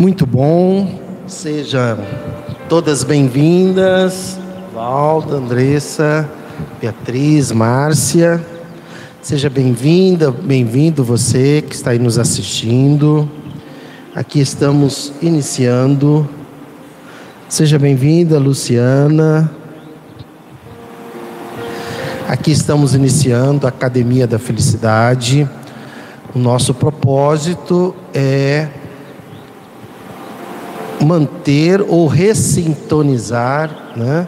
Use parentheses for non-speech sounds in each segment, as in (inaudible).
Muito bom, sejam todas bem-vindas, Valda, Andressa, Beatriz, Márcia. Seja bem-vinda, bem-vindo você que está aí nos assistindo. Aqui estamos iniciando. Seja bem-vinda, Luciana. Aqui estamos iniciando a Academia da Felicidade. O nosso propósito é manter ou ressintonizar, né,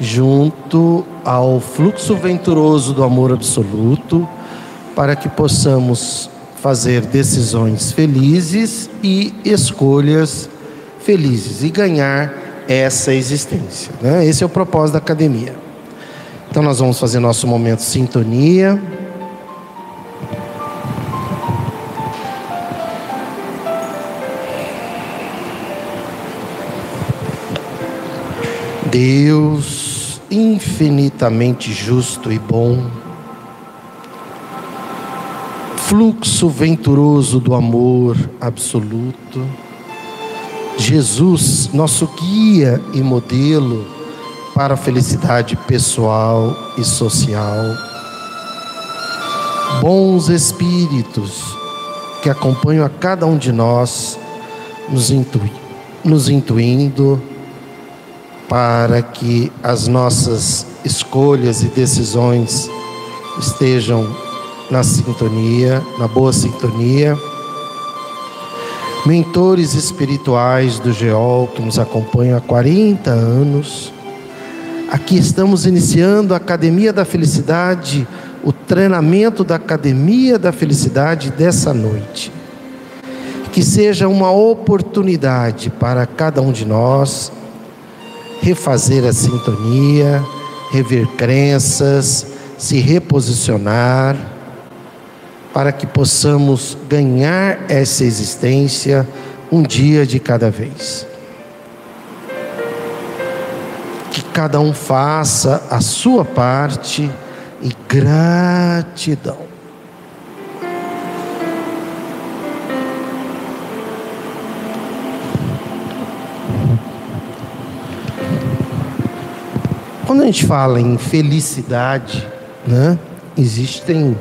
junto ao fluxo venturoso do amor absoluto, para que possamos fazer decisões felizes e escolhas felizes e ganhar essa existência. Né? Esse é o propósito da academia. Então, nós vamos fazer nosso momento sintonia. Deus infinitamente justo e bom, fluxo venturoso do amor absoluto, Jesus, nosso guia e modelo para a felicidade pessoal e social. Bons espíritos que acompanham a cada um de nós, nos, intui, nos intuindo para que as nossas escolhas e decisões estejam na sintonia, na boa sintonia. Mentores espirituais do GEOL que nos acompanham há 40 anos. Aqui estamos iniciando a Academia da Felicidade, o treinamento da Academia da Felicidade dessa noite. Que seja uma oportunidade para cada um de nós refazer a sintonia, rever crenças, se reposicionar, para que possamos ganhar essa existência um dia de cada vez. Que cada um faça a sua parte e gratidão. Quando a gente fala em felicidade, né, existem,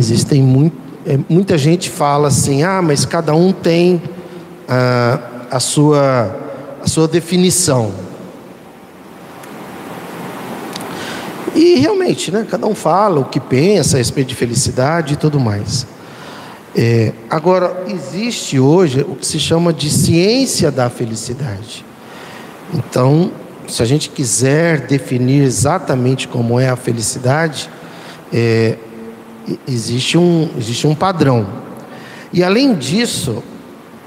existem muito, é, muita gente fala assim, ah, mas cada um tem ah, a, sua, a sua definição. E realmente, né, cada um fala o que pensa a respeito de felicidade e tudo mais. É, agora, existe hoje o que se chama de ciência da felicidade. Então, se a gente quiser definir exatamente como é a felicidade, é, existe, um, existe um padrão. E além disso,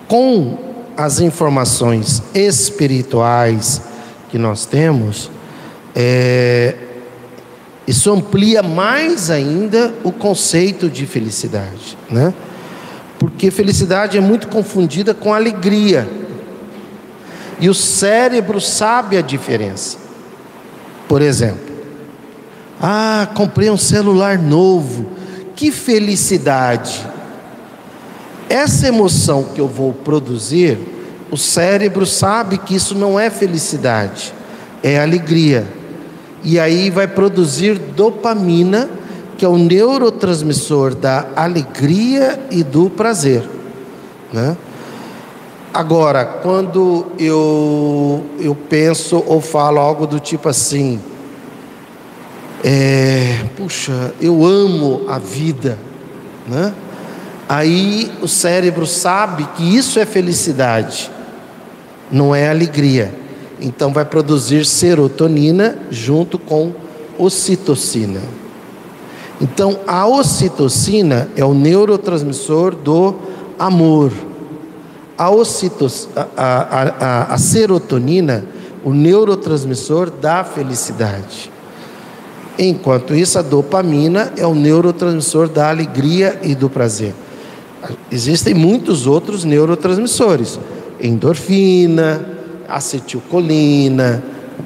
com as informações espirituais que nós temos, é, isso amplia mais ainda o conceito de felicidade, né? Porque felicidade é muito confundida com alegria. E o cérebro sabe a diferença. Por exemplo, ah, comprei um celular novo, que felicidade! Essa emoção que eu vou produzir, o cérebro sabe que isso não é felicidade, é alegria. E aí vai produzir dopamina, que é o neurotransmissor da alegria e do prazer. Né? Agora, quando eu, eu penso ou falo algo do tipo assim, é, puxa, eu amo a vida, né? Aí o cérebro sabe que isso é felicidade, não é alegria. Então vai produzir serotonina junto com ocitocina. Então a ocitocina é o neurotransmissor do amor a, a, a, a serotonina, o neurotransmissor da felicidade. Enquanto isso, a dopamina é o neurotransmissor da alegria e do prazer. Existem muitos outros neurotransmissores: endorfina, acetilcolina,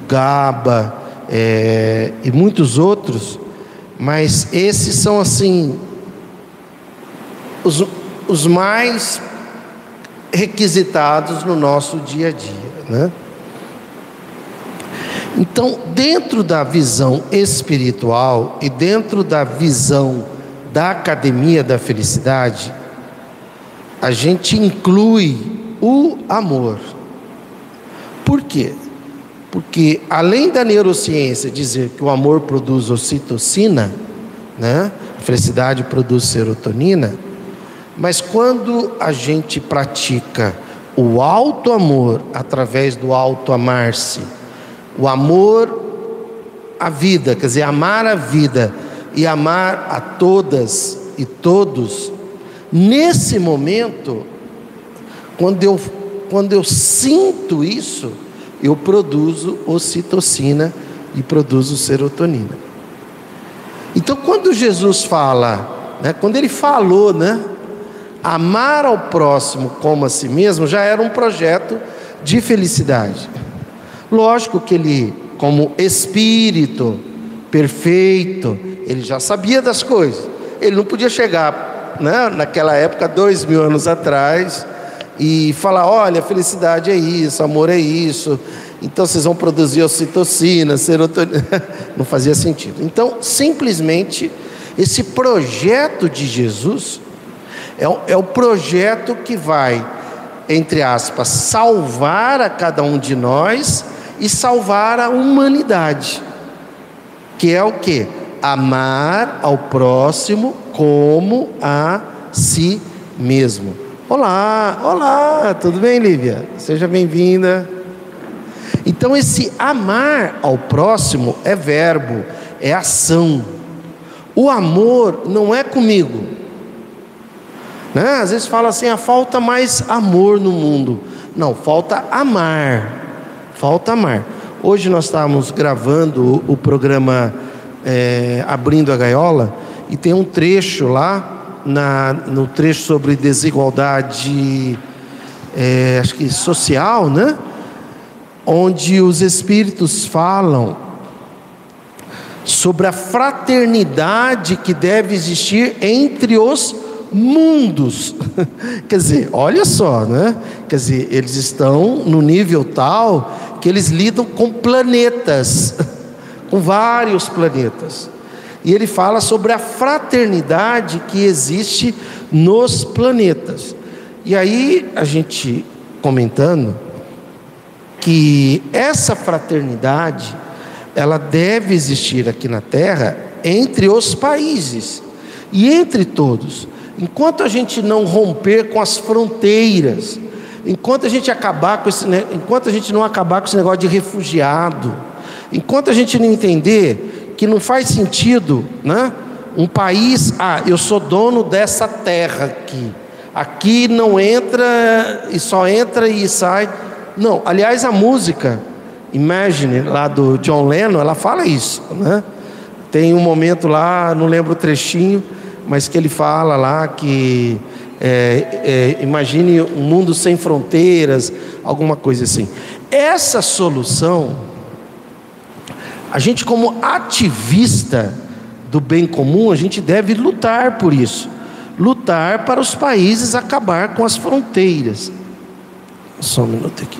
GABA é, e muitos outros, mas esses são assim os, os mais requisitados no nosso dia a dia, né? Então, dentro da visão espiritual e dentro da visão da academia da felicidade, a gente inclui o amor. Por quê? Porque além da neurociência dizer que o amor produz ocitocina, né? A felicidade produz serotonina, mas quando a gente pratica o alto amor através do alto amar-se, o amor à vida, quer dizer, amar a vida e amar a todas e todos, nesse momento, quando eu, quando eu sinto isso, eu produzo ocitocina e produzo serotonina. Então, quando Jesus fala, né, quando ele falou, né, amar ao próximo como a si mesmo, já era um projeto de felicidade. Lógico que ele, como espírito perfeito, ele já sabia das coisas. Ele não podia chegar, né, naquela época, dois mil anos atrás, e falar: olha, felicidade é isso, amor é isso, então vocês vão produzir ocitocina, serotonina. (laughs) Não fazia sentido. Então, simplesmente, esse projeto de Jesus é, é o projeto que vai, entre aspas, salvar a cada um de nós e salvar a humanidade. Que é o que? Amar ao próximo como a si mesmo. Olá, olá, tudo bem, Lívia? Seja bem-vinda. Então, esse amar ao próximo é verbo, é ação. O amor não é comigo. Né? Às vezes fala assim: a ah, falta mais amor no mundo. Não, falta amar. Falta amar. Hoje nós estávamos gravando o, programa é, Abrindo a Gaiola e tem um trecho lá, na, no trecho sobre desigualdade, é, acho que social, né? Onde os espíritos falam sobre a fraternidade que deve existir entre os mundos. (laughs) Quer dizer, olha só, né? Quer dizer, eles estão no nível tal que eles lidam com planetas, (laughs) com vários planetas. E ele fala sobre a fraternidade que existe nos planetas. E aí a gente comentando que essa fraternidade ela deve existir aqui na Terra entre os países e entre todos. Enquanto a gente não romper com as fronteiras, enquanto a gente acabar com esse, enquanto a gente não acabar com esse negócio de refugiado, enquanto a gente não entender que não faz sentido, né? Um país, ah, eu sou dono dessa terra aqui. Aqui não entra e só entra e sai. Não, aliás, a música Imagine lá do John Lennon, ela fala isso, né? Tem um momento lá, não lembro o trechinho, mas que ele fala lá que é, é, imagine um mundo sem fronteiras, alguma coisa assim. Essa solução, a gente, como ativista do bem comum, a gente deve lutar por isso lutar para os países acabar com as fronteiras. Só um minuto aqui.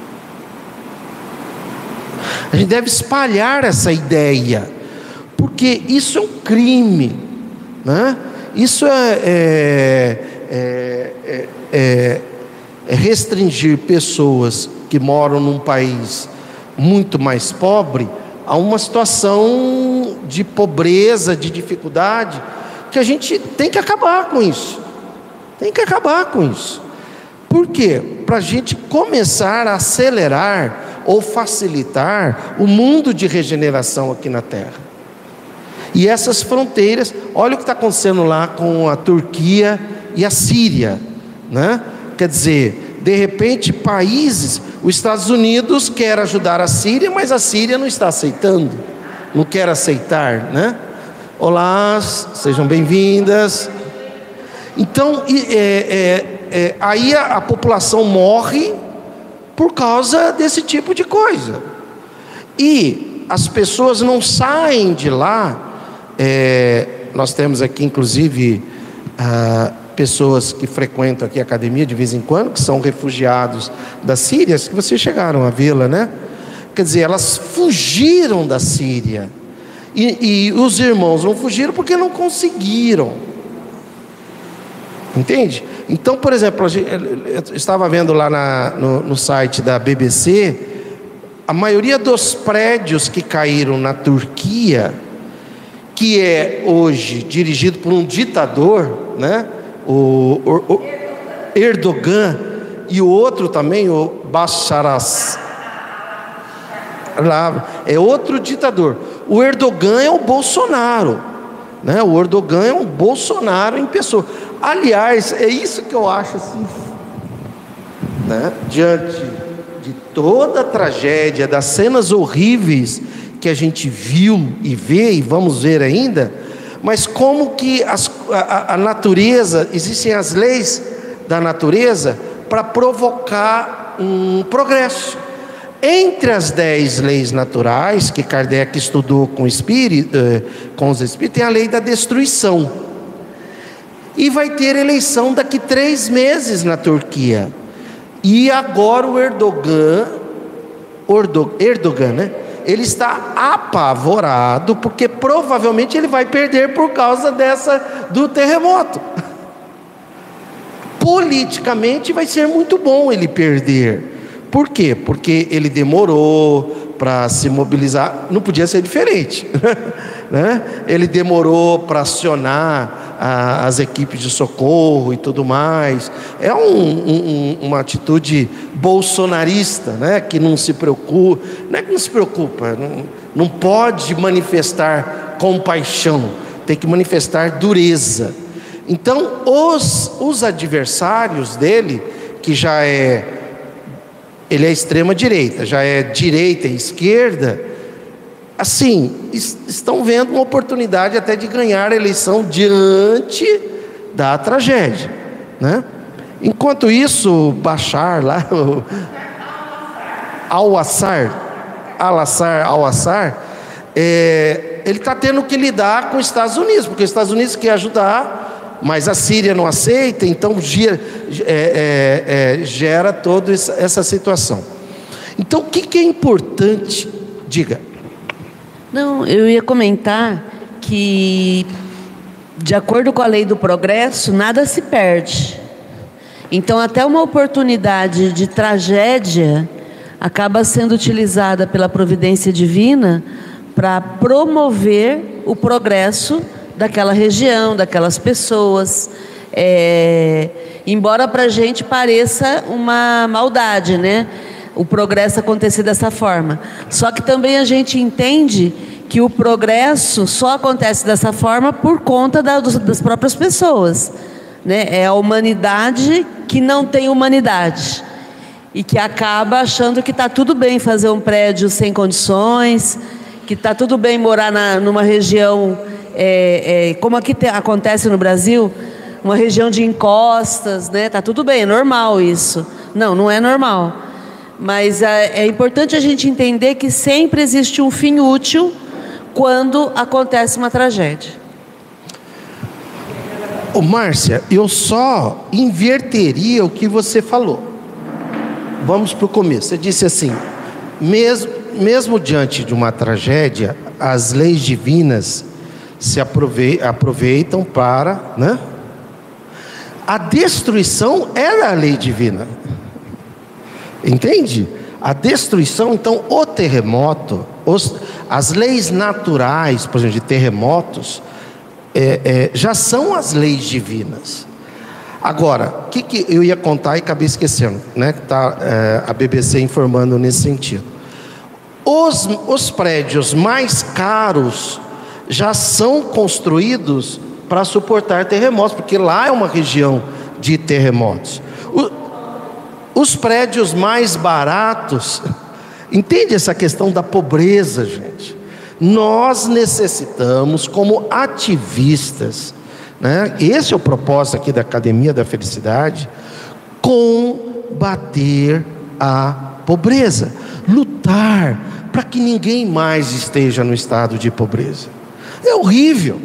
A gente deve espalhar essa ideia, porque isso é um crime, né? Isso é, é é, é, é, restringir pessoas que moram num país muito mais pobre a uma situação de pobreza, de dificuldade, que a gente tem que acabar com isso. Tem que acabar com isso. Por quê? Para a gente começar a acelerar ou facilitar o mundo de regeneração aqui na Terra. E essas fronteiras, olha o que está acontecendo lá com a Turquia e a Síria, né? Quer dizer, de repente, países, os Estados Unidos quer ajudar a Síria, mas a Síria não está aceitando, não quer aceitar, né? Olá, sejam bem-vindas. Então, é, é, é, aí a, a, população morre por causa desse tipo de coisa. E as pessoas não saem de lá. É, nós temos aqui, inclusive, ah, pessoas que frequentam aqui a academia de vez em quando, que são refugiados da Síria, que vocês chegaram a vê-la, né? Quer dizer, elas fugiram da Síria. E, e os irmãos não fugiram porque não conseguiram. Entende? Então, por exemplo, eu estava vendo lá na, no, no site da BBC, a maioria dos prédios que caíram na Turquia, que é hoje dirigido por um ditador, né? o, o, o Erdogan, e o outro também, o Bashar é outro ditador. O Erdogan é o Bolsonaro, né? O Erdogan é um Bolsonaro em pessoa. Aliás, é isso que eu acho assim, né? Diante de toda a tragédia, das cenas horríveis que a gente viu e vê e vamos ver ainda, mas como que as, a, a natureza, existem as leis da natureza para provocar um progresso. Entre as dez leis naturais que Kardec estudou com, espírito, eh, com os espíritos, tem a lei da destruição. E vai ter eleição daqui três meses na Turquia. E agora o Erdogan, Erdogan, né? Ele está apavorado porque provavelmente ele vai perder por causa dessa do terremoto. Politicamente vai ser muito bom ele perder por quê? Porque ele demorou para se mobilizar, não podia ser diferente. (laughs) né? Ele demorou para acionar a, as equipes de socorro e tudo mais. É um, um, uma atitude bolsonarista, né? que não se preocupa, não é que não se preocupa, não, não pode manifestar compaixão, tem que manifestar dureza. Então, os, os adversários dele, que já é ele é extrema direita, já é direita e esquerda, assim, estão vendo uma oportunidade até de ganhar a eleição diante da tragédia, né? Enquanto isso, Bachar lá, (laughs) Al-Assar, Al-Assar, Al-Assar, é, ele está tendo que lidar com os Estados Unidos, porque os Estados Unidos quer ajudar mas a Síria não aceita, então gira, é, é, é, gera toda essa situação. Então, o que, que é importante? Diga. Não, eu ia comentar que, de acordo com a lei do progresso, nada se perde. Então, até uma oportunidade de tragédia acaba sendo utilizada pela providência divina para promover o progresso daquela região, daquelas pessoas. É, embora para a gente pareça uma maldade, né? O progresso acontecer dessa forma. Só que também a gente entende que o progresso só acontece dessa forma por conta da, das próprias pessoas. Né? É a humanidade que não tem humanidade e que acaba achando que está tudo bem fazer um prédio sem condições, que está tudo bem morar na, numa região é, é, como aqui te, acontece no Brasil, uma região de encostas, né? Tá tudo bem, é normal isso. Não, não é normal. Mas é, é importante a gente entender que sempre existe um fim útil quando acontece uma tragédia. Ô, Márcia, eu só inverteria o que você falou. Vamos para o começo. Você disse assim: mesmo, mesmo diante de uma tragédia, as leis divinas se aproveitam para, né? A destruição era a lei divina. Entende? A destruição, então, o terremoto, os, as leis naturais, por exemplo, de terremotos, é, é, já são as leis divinas. Agora, o que, que, eu ia contar e acabei esquecendo, né? Tá é, a BBC informando nesse sentido. Os, os prédios mais caros já são construídos para suportar terremotos, porque lá é uma região de terremotos. Os prédios mais baratos, entende essa questão da pobreza, gente? Nós necessitamos, como ativistas, né? esse é o propósito aqui da Academia da Felicidade, combater a pobreza, lutar para que ninguém mais esteja no estado de pobreza. É horrível.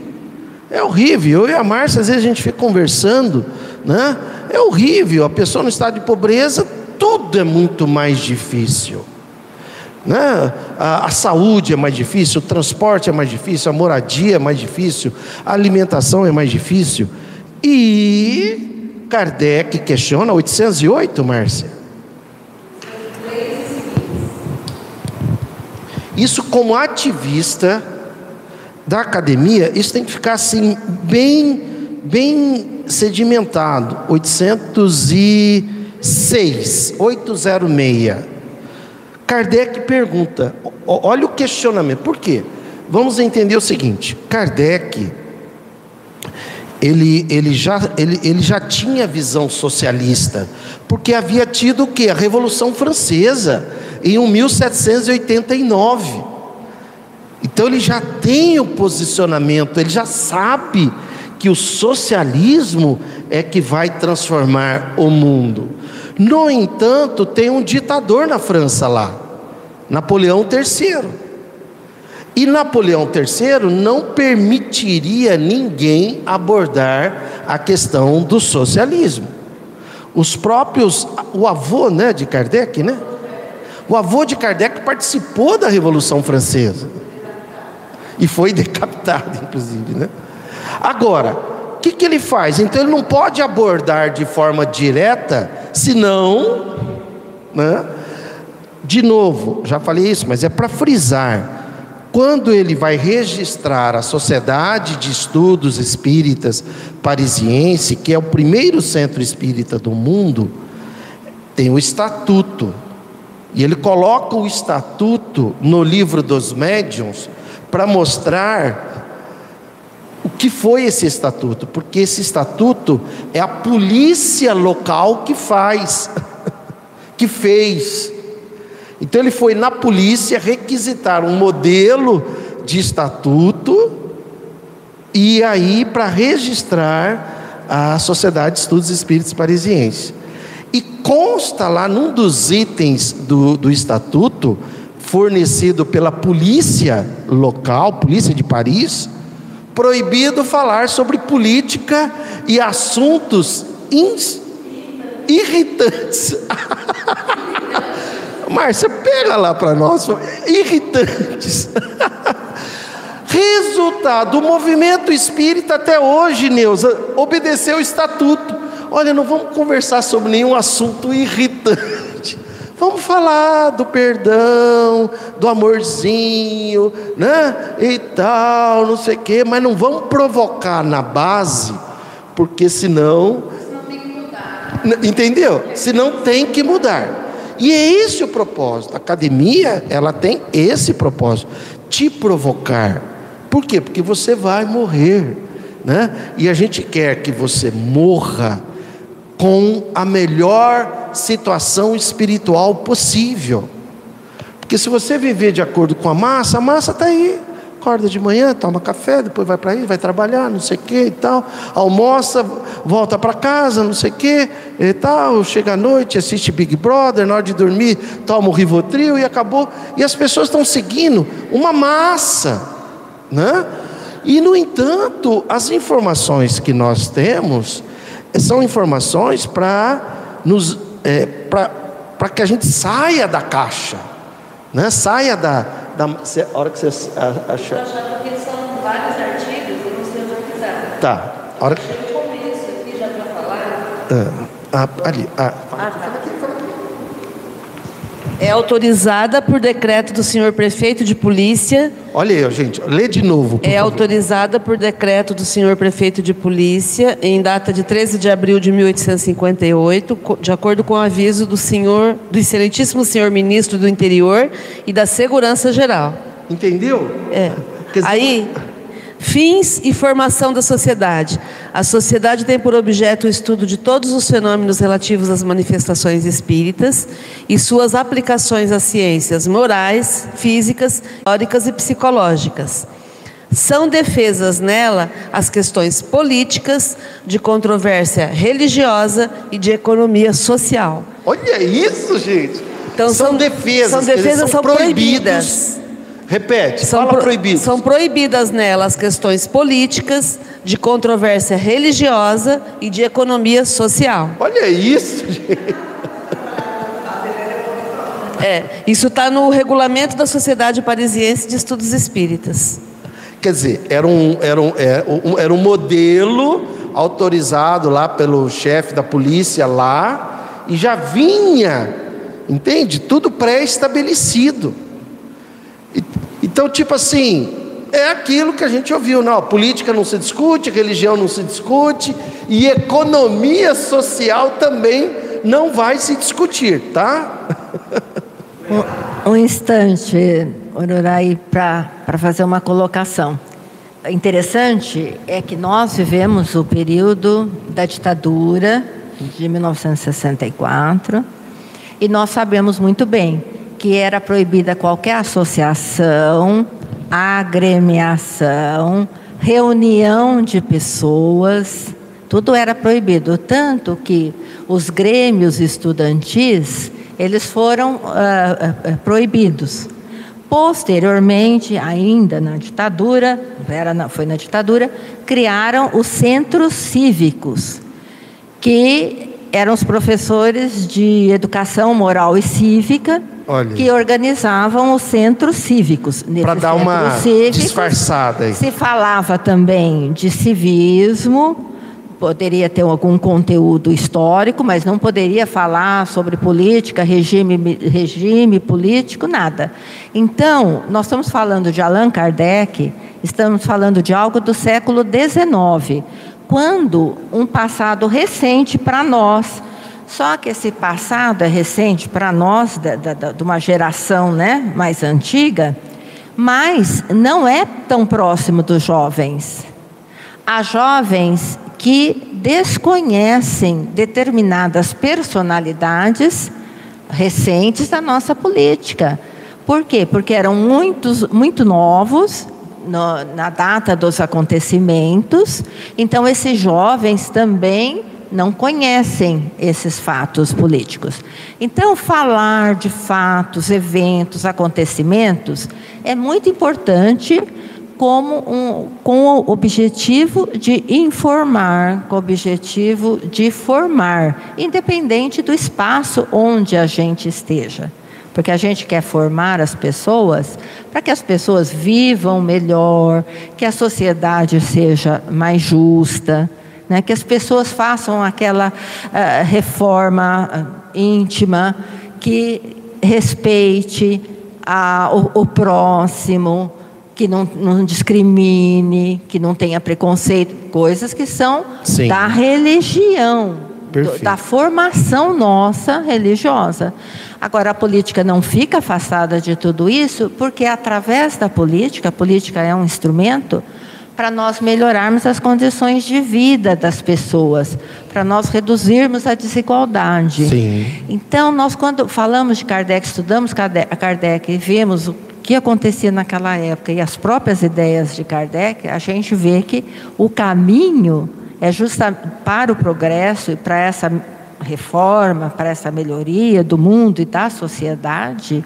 É horrível. Eu e a Márcia, às vezes a gente fica conversando né? É horrível. A pessoa no estado de pobreza, tudo é muito mais difícil. Né? A, a, saúde é mais difícil, o transporte é mais difícil, a moradia é mais difícil, a alimentação é mais difícil. E Kardec questiona 808, Márcia. Isso como ativista da academia, isso tem que ficar assim bem bem sedimentado. 806, 806. Kardec pergunta, olha o questionamento, por quê? Vamos entender o seguinte: Kardec, ele, ele, já, ele, ele já tinha visão socialista, porque havia tido o que? A Revolução Francesa, em 1789. Então ele já tem o posicionamento, ele já sabe que o socialismo é que vai transformar o mundo. No entanto, tem um ditador na França lá, Napoleão III. E Napoleão III não permitiria ninguém abordar a questão do socialismo. Os próprios, o avô né, de Kardec, né? O avô de Kardec participou da Revolução Francesa. E foi decapitado, inclusive, né? Agora, o que, que ele faz? Então ele não pode abordar de forma direta, senão, né? de novo, já falei isso, mas é para frisar. Quando ele vai registrar a Sociedade de Estudos Espíritas Parisiense, que é o primeiro centro espírita do mundo, tem o estatuto. E ele coloca o estatuto no livro dos médiuns para mostrar o que foi esse estatuto? Porque esse estatuto é a polícia local que faz, (laughs) que fez. Então ele foi na polícia requisitar um modelo de estatuto e aí para registrar a Sociedade de Estudos Espíritos Parisiense. E consta lá num dos itens do, do estatuto, fornecido pela polícia local, polícia de Paris, proibido falar sobre política e assuntos irritantes. (laughs) Márcia, pega lá para nós, irritantes. (laughs) Resultado, o movimento espírita até hoje, Neuza, obedeceu o estatuto. Olha, não vamos conversar sobre nenhum assunto irritante. Vamos falar do perdão, do amorzinho, né? E tal, não sei o quê, mas não vamos provocar na base, porque senão. senão tem que mudar. Entendeu? Senão tem que mudar. E é esse o propósito. A academia, ela tem esse propósito: te provocar. Por quê? Porque você vai morrer, né? E a gente quer que você morra com a melhor situação espiritual possível. Porque se você viver de acordo com a massa, a massa está aí. Acorda de manhã, toma café, depois vai para aí, vai trabalhar, não sei o que e tal. Almoça, volta para casa, não sei o que e tal. Chega à noite, assiste Big Brother, na hora de dormir, toma o Rivotril e acabou. E as pessoas estão seguindo uma massa, né? E no entanto, as informações que nós temos são informações para nos é, para que a gente saia da caixa, né? saia da. da a hora que você acha. Eu porque são vários artigos, eu não sei organizar. Tá. A hora que. Eu começo aqui já para falar. Ah, ah, ali. Ah, ah, tá. É autorizada por decreto do senhor prefeito de polícia. Olha aí, gente, lê de novo. é favor. autorizada por decreto do senhor prefeito de polícia em data de 13 de abril de 1858, de acordo com o aviso do senhor, do excelentíssimo senhor ministro do Interior e da Segurança Geral. Entendeu? É. Aí Fins e formação da sociedade. A sociedade tem por objeto o estudo de todos os fenômenos relativos às manifestações espíritas e suas aplicações às ciências morais, físicas, teóricas e psicológicas. São defesas nela as questões políticas, de controvérsia religiosa e de economia social. Olha isso, gente! Então, são, são defesas, são defesas são, são proibidas. Repete, São, fala pro- são proibidas nelas questões políticas, de controvérsia religiosa e de economia social. Olha isso, (laughs) gente. É, isso está no regulamento da Sociedade Parisiense de Estudos Espíritas. Quer dizer, era um, era um, é, um- era um modelo autorizado lá pelo chefe da polícia lá e já vinha, entende? Tudo pré-estabelecido. Então, tipo assim, é aquilo que a gente ouviu, não, política não se discute, religião não se discute e economia social também não vai se discutir, tá? (laughs) Um instante, Ururaí, para fazer uma colocação. Interessante é que nós vivemos o período da ditadura de 1964 e nós sabemos muito bem que era proibida qualquer associação, agremiação, reunião de pessoas, tudo era proibido, tanto que os grêmios estudantis eles foram ah, proibidos. Posteriormente, ainda na ditadura, era na- foi na ditadura, criaram os centros cívicos, que eram os professores de educação moral e cívica Olha. que organizavam os centros cívicos. Para dar uma cívicos, disfarçada aí. se falava também de civismo, poderia ter algum conteúdo histórico, mas não poderia falar sobre política, regime, regime político, nada. Então, nós estamos falando de Allan Kardec, estamos falando de algo do século XIX, quando um passado recente para nós. Só que esse passado é recente para nós, da, da- da- de uma geração né, mais antiga, mas não é tão próximo dos jovens. Há jovens que desconhecem determinadas personalidades recentes da nossa política. Por quê? Porque eram muitos, muito novos no- na data dos acontecimentos, então esses jovens também não conhecem esses fatos políticos. Então, falar de fatos, eventos, acontecimentos é muito importante como um, com o objetivo de informar, com o objetivo de formar, independente do espaço onde a gente esteja. Porque a gente quer formar as pessoas para que as pessoas vivam melhor, que a sociedade seja mais justa, né? que as pessoas façam aquela ah, reforma ah, íntima que respeite a- o, o próximo, que não, não discrimine, que não tenha preconceito, coisas que são Sim. da religião, do- da formação nossa religiosa. Agora, a política não fica afastada de tudo isso, porque através da política, a política é um instrumento para nós melhorarmos as condições de vida das pessoas, para nós reduzirmos a desigualdade. Sim. Então, nós, quando falamos de Kardec, estudamos Kardec, e vemos o que acontecia naquela época e as próprias ideias de Kardec, a gente vê que o caminho é justa para o progresso e para essa reforma, para essa melhoria do mundo e da sociedade,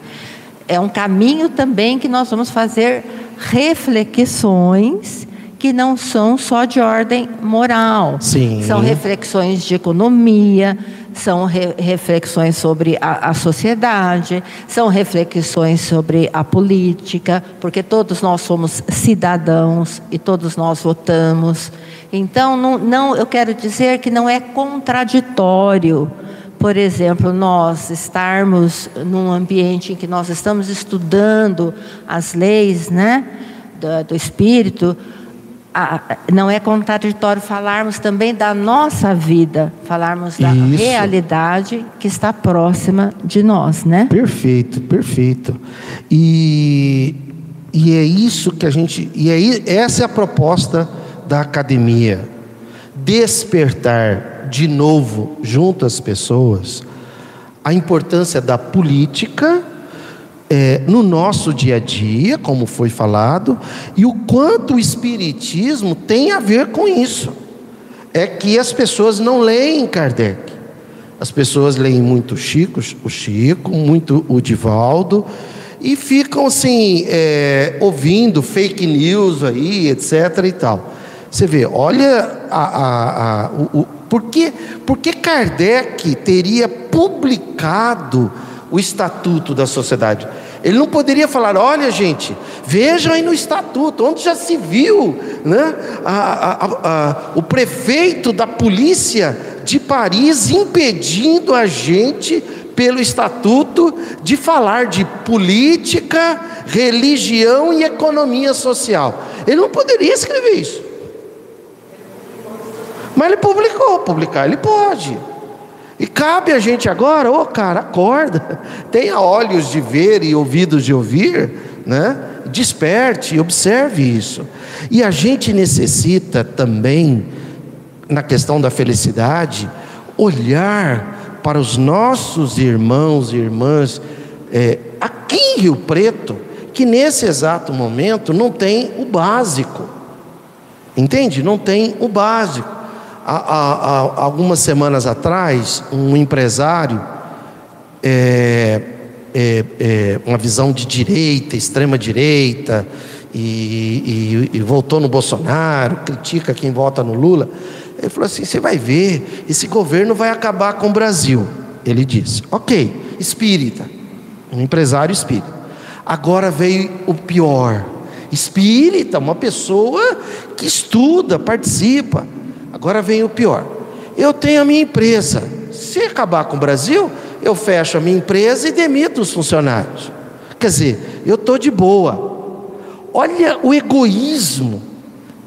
é um caminho também que nós vamos fazer reflexões que não são só de ordem moral. Sim. São reflexões de economia, são re- reflexões sobre a, a sociedade, são reflexões sobre a política, porque todos nós somos cidadãos e todos nós votamos. Então, não, não, eu quero dizer que não é contraditório, por exemplo, nós estarmos num ambiente em que nós estamos estudando as leis, né, do, do espírito, a- não é contraditório falarmos também da nossa vida, falarmos da Isso. realidade que está próxima de nós, né? Perfeito, perfeito. E, e é isso que a gente. E aí, essa é a proposta da academia. Despertar de novo, junto às pessoas, a importância da política é, no nosso dia a dia, como foi falado, e o quanto o Espiritismo tem a ver com isso. É que as pessoas não leem Kardec. As pessoas leem muito Chico, o Chico, muito o Divaldo, e ficam assim, é, ouvindo fake news aí, etc. e tal. Você vê, olha a, a, a, o, o, por, que, por que Kardec teria publicado o estatuto da sociedade? Ele não poderia falar, olha gente, vejam aí no estatuto, onde já se viu né, o prefeito da polícia de Paris impedindo a gente pelo estatuto de falar de política, religião e economia social. Ele não poderia escrever isso. Mas ele publicou, publicar ele pode. E cabe a gente agora, ô oh, cara, acorda, tenha olhos de ver e ouvidos de ouvir, né? Desperte, observe isso. E a gente necessita também, na questão da felicidade, olhar para os nossos irmãos e irmãs é, aqui em Rio Preto, que nesse exato momento não tem o básico, entende? Não tem o básico. Há, há, algumas semanas atrás, um empresário, é, é, é, uma visão de direita, extrema direita, e, e, e voltou no Bolsonaro, critica quem vota no Lula. Ele falou assim: você vai ver, esse governo vai acabar com o Brasil. Ele disse: ok, espírita, um empresário espírita. Agora veio o pior: espírita, uma pessoa que estuda, participa. Agora vem o pior: eu tenho a minha empresa. Se acabar com o Brasil, eu fecho a minha empresa e demito os funcionários. Quer dizer, eu estou de boa. Olha o egoísmo,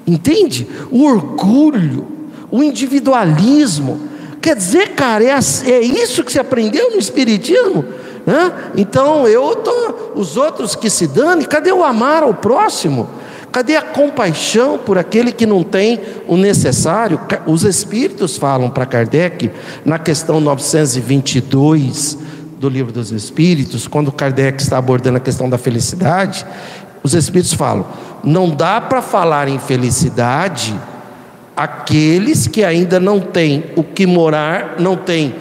entende? O orgulho o individualismo. Quer dizer, cara, é, é isso que você aprendeu no Espiritismo? Né? Então eu tô, os outros que se dane, cadê o amar ao próximo? Cadê a compaixão por aquele que não tem o necessário? Os Espíritos falam para Kardec, na questão 922 do Livro dos Espíritos, quando Kardec está abordando a questão da felicidade, os Espíritos falam: não dá para falar em felicidade aqueles que ainda não têm o que morar, não têm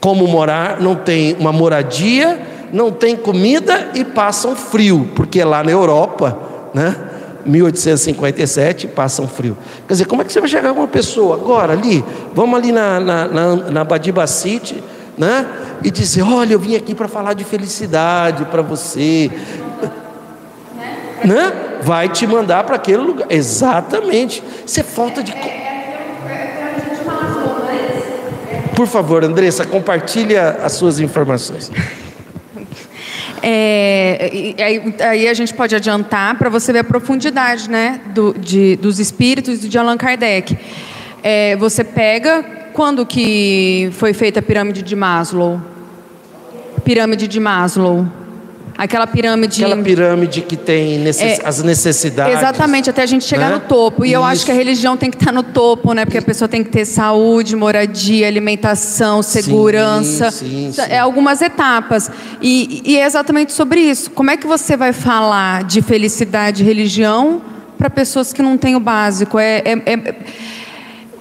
como morar, não têm uma moradia, não têm comida e passam frio, porque lá na Europa, né? 1857 passam frio. Quer dizer, como é que você vai chegar com uma pessoa agora ali? Vamos ali na, na, na, na Badiba City, né? E dizer: Olha, eu vim aqui para falar de felicidade para você. Né? vai te mandar para aquele lugar. Exatamente. Isso é falta de. Por favor, Andressa, compartilha as suas informações. É, aí, aí, a gente pode adiantar para você ver a profundidade né, do, de, dos espíritos de Allan Kardec. É, você pega quando que foi feita a pirâmide de Maslow? Pirâmide de Maslow. Aquela pirâmide. Aquela pirâmide que tem necess... é, as necessidades. Exatamente, até a gente chegar né? no topo. E Isso. eu acho que a religião tem que estar no topo, né? Porque a pessoa tem que ter saúde, moradia, alimentação, segurança. Sim, sim, sim. É algumas etapas. E, e é exatamente sobre isso. Como é que você vai falar de felicidade e religião para pessoas que não têm o básico? É, é, é,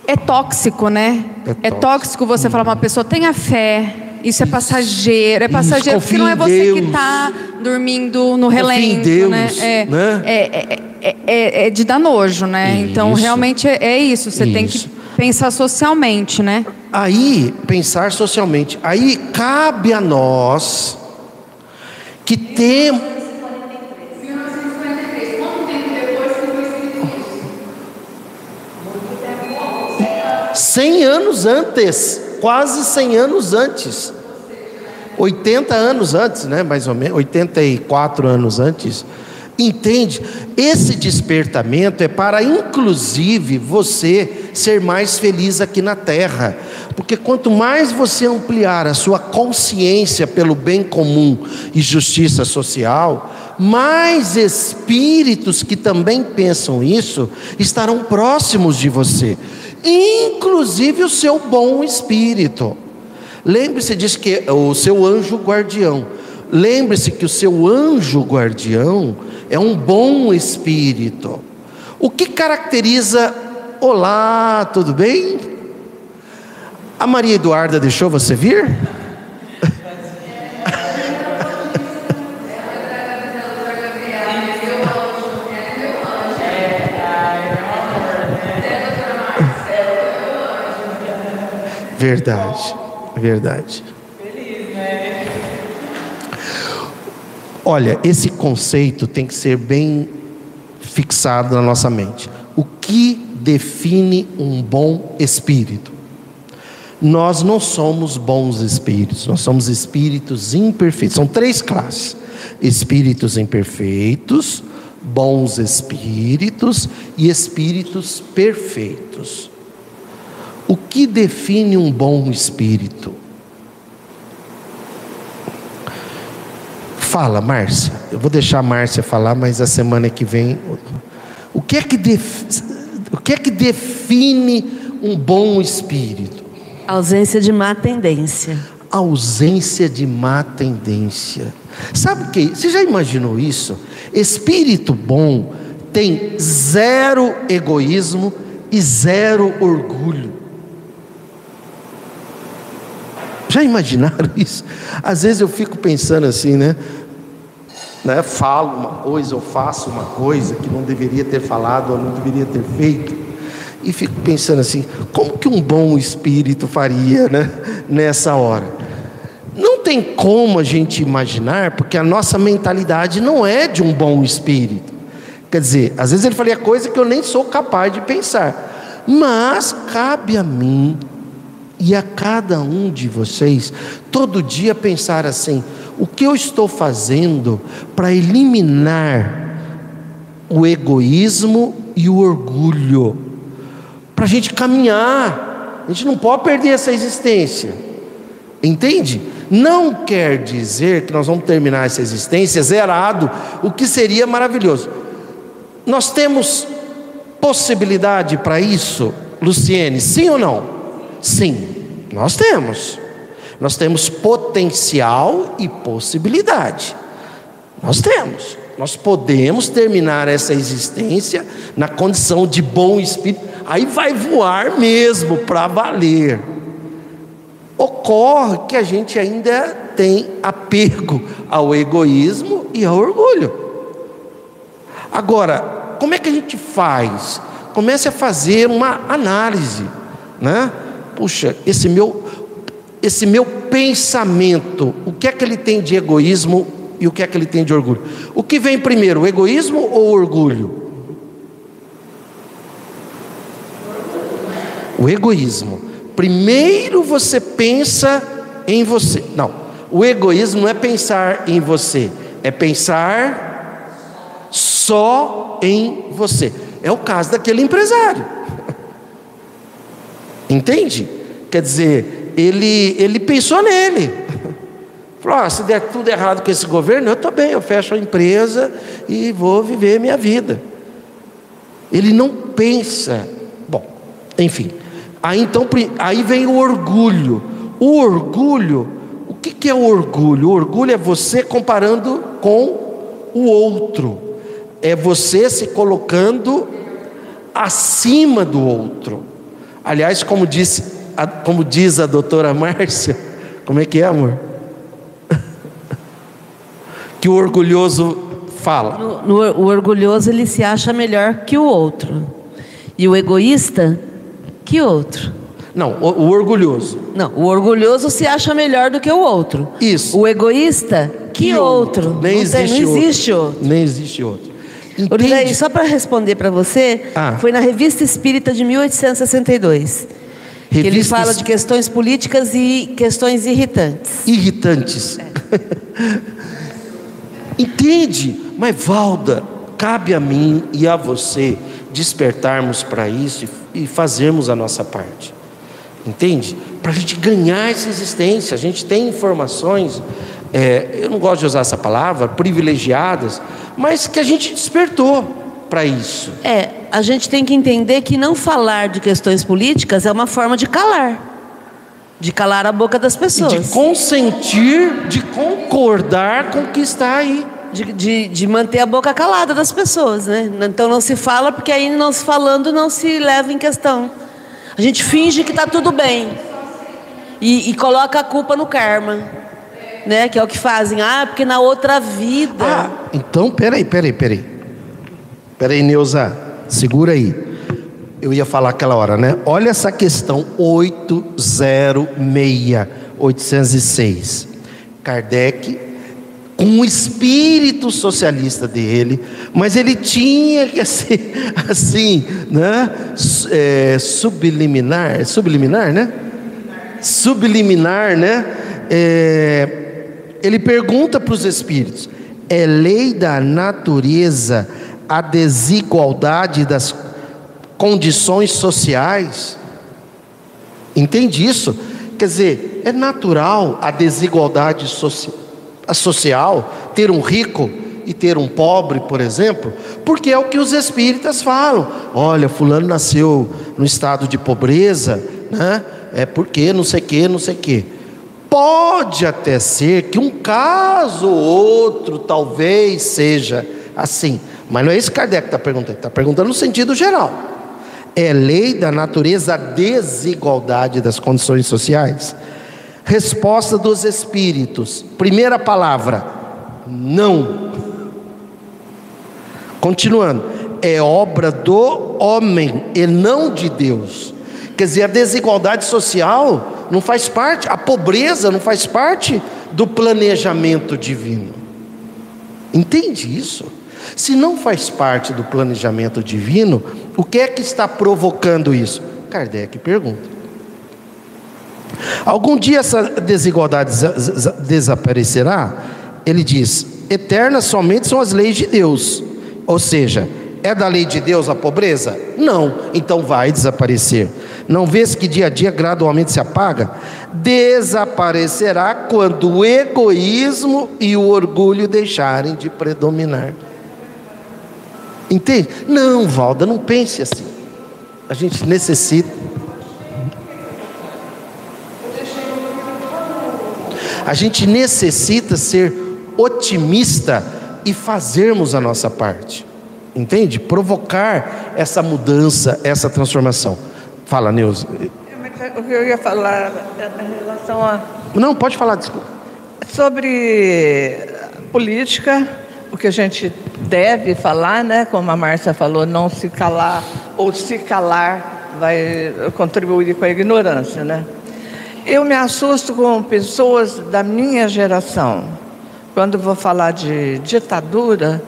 é tóxico, né? É, é tóxico, tóxico você falar para uma pessoa, tenha fé isso é passageiro, é passageiro Isso, porque não é você que está dormindo no relento, Deus, né? É, né? É, é, é, é, de dar nojo, né? Isso. Então realmente é, isso. Você isso. tem que pensar socialmente, né? Aí pensar socialmente, aí cabe a nós que temos Cem anos antes quase 100 anos antes. 80 anos antes, né, mais ou menos, 84 anos antes. Entende? Esse despertamento é para inclusive você ser mais feliz aqui na terra. Porque quanto mais você ampliar a sua consciência pelo bem comum e justiça social, mais espíritos que também pensam isso estarão próximos de você inclusive o seu bom espírito. Lembre-se, diz que o seu anjo guardião. Lembre-se que o seu anjo guardião é um bom espírito. O que caracteriza Olá, tudo bem? A Maria Eduarda deixou você vir? Verdade, verdade. Olha, esse conceito tem que ser bem fixado na nossa mente. O que define um bom espírito? Nós não somos bons espíritos, nós somos espíritos imperfeitos. São três classes: espíritos imperfeitos, bons espíritos e espíritos perfeitos. O que define um bom espírito? Fala, Márcia. Eu vou deixar a Márcia falar, mas a semana que vem. O que é que, def... o que, é que define um bom espírito? Ausência de má tendência. Ausência de má tendência. Sabe o que? Você já imaginou isso? Espírito bom tem zero egoísmo e zero orgulho. Já imaginaram (laughs) isso? Às vezes eu fico pensando assim, né? né? Falo uma coisa ou faço uma coisa que não deveria ter falado ou não deveria ter feito. E fico pensando assim, como que um bom espírito faria, né? Nessa hora. Não tem como a gente imaginar, porque a nossa mentalidade não é de um bom espírito. Quer dizer, às vezes ele faria coisa que eu nem sou capaz de pensar. Mas cabe a mim e a cada um de vocês, todo dia pensar assim: o que eu estou fazendo para eliminar o egoísmo e o orgulho? Para a gente caminhar, a gente não pode perder essa existência, entende? Não quer dizer que nós vamos terminar essa existência zerado, o que seria maravilhoso. Nós temos possibilidade para isso, Luciene, sim ou não? Sim, nós temos. Nós temos potencial e possibilidade. Nós temos. Nós podemos terminar essa existência na condição de bom espírito. Aí vai voar mesmo para valer. Ocorre que a gente ainda tem apego ao egoísmo e ao orgulho. Agora, como é que a gente faz? Comece a fazer uma análise, né? Puxa, esse meu, esse meu pensamento, o que é que ele tem de egoísmo e o que é que ele tem de orgulho? O que vem primeiro, o egoísmo ou o orgulho? O egoísmo. Primeiro você pensa em você. Não, o egoísmo não é pensar em você, é pensar só em você. É o caso daquele empresário. Entende? Quer dizer, ele, ele pensou nele. Falou: ah, se der tudo errado com esse governo, eu estou bem, eu fecho a empresa e vou viver minha vida. Ele não pensa. Bom, enfim. Aí então aí vem o orgulho. O orgulho, o que, que é o orgulho? O orgulho é você comparando com o outro. É você se colocando acima do outro. Aliás, como, disse, como diz a doutora Márcia, como é que é, amor? (laughs) que o orgulhoso fala. No, no, o orgulhoso ele se acha melhor que o outro. E o egoísta que outro. Não, o, o, orgulhoso. Não, o orgulhoso se acha melhor do que o outro. Isso. O egoísta que, que outro. outro. Nem não existe, tem, não existe outro. outro. Nem existe outro. Entende? só para responder para você, ah. foi na Revista Espírita de 1862. Revista... Que ele fala de questões políticas e questões irritantes. Irritantes. É. Entende? Mas, Valda, cabe a mim e a você despertarmos para isso e fazermos a nossa parte. Entende? Para a gente ganhar essa existência. A gente tem informações é, eu não gosto de usar essa palavra, privilegiadas, mas que a gente despertou para isso. É, a gente tem que entender que não falar de questões políticas é uma forma de calar. De calar a boca das pessoas. De consentir, de concordar com o que está aí. De, de, de, manter a boca calada das pessoas, né? Então não se fala, porque aí não se falando não se leva em questão. A gente finge que está tudo bem. E, e coloca a culpa no karma né? Que é o que fazem. Ah, porque na outra vida. Ah, então, peraí, peraí, peraí. Peraí, Neuza, segura aí. eu ia falar aquela hora, né? Olha essa questão 806, 806. Kardec, com o espírito socialista dele, mas ele tinha que ser (laughs) assim, né? É, subliminar, subliminar, né? Subliminar, né? É, ele pergunta para os espíritos: é lei da natureza a desigualdade das condições sociais? Entende isso? Quer dizer, é natural a desigualdade social, ter um rico e ter um pobre, por exemplo, porque é o que os espíritas falam. Olha, fulano nasceu no estado de pobreza, né? É porque não sei que, não sei que. Pode até ser que um caso ou outro talvez seja assim, mas não é isso que Kardec está perguntando, está perguntando no sentido geral. É lei da natureza a desigualdade das condições sociais? Resposta dos espíritos. Primeira palavra: não. Continuando, é obra do homem e não de Deus. Quer dizer, a desigualdade social não faz parte, a pobreza não faz parte do planejamento divino. Entende isso? Se não faz parte do planejamento divino, o que é que está provocando isso? Kardec pergunta. Algum dia essa desigualdade desaparecerá? Ele diz: eternas somente são as leis de Deus. Ou seja, é da lei de Deus a pobreza? Não, então vai desaparecer. Não vês que dia a dia gradualmente se apaga? Desaparecerá quando o egoísmo e o orgulho deixarem de predominar. Entende? Não, Valda, não pense assim. A gente necessita. A gente necessita ser otimista e fazermos a nossa parte. Entende? Provocar essa mudança, essa transformação. Fala, Neuza. O que eu ia falar em relação a. Não, pode falar, desculpa. Sobre política, o que a gente deve falar, né? Como a Márcia falou, não se calar ou se calar vai contribuir com a ignorância, né? Eu me assusto com pessoas da minha geração. Quando vou falar de ditadura,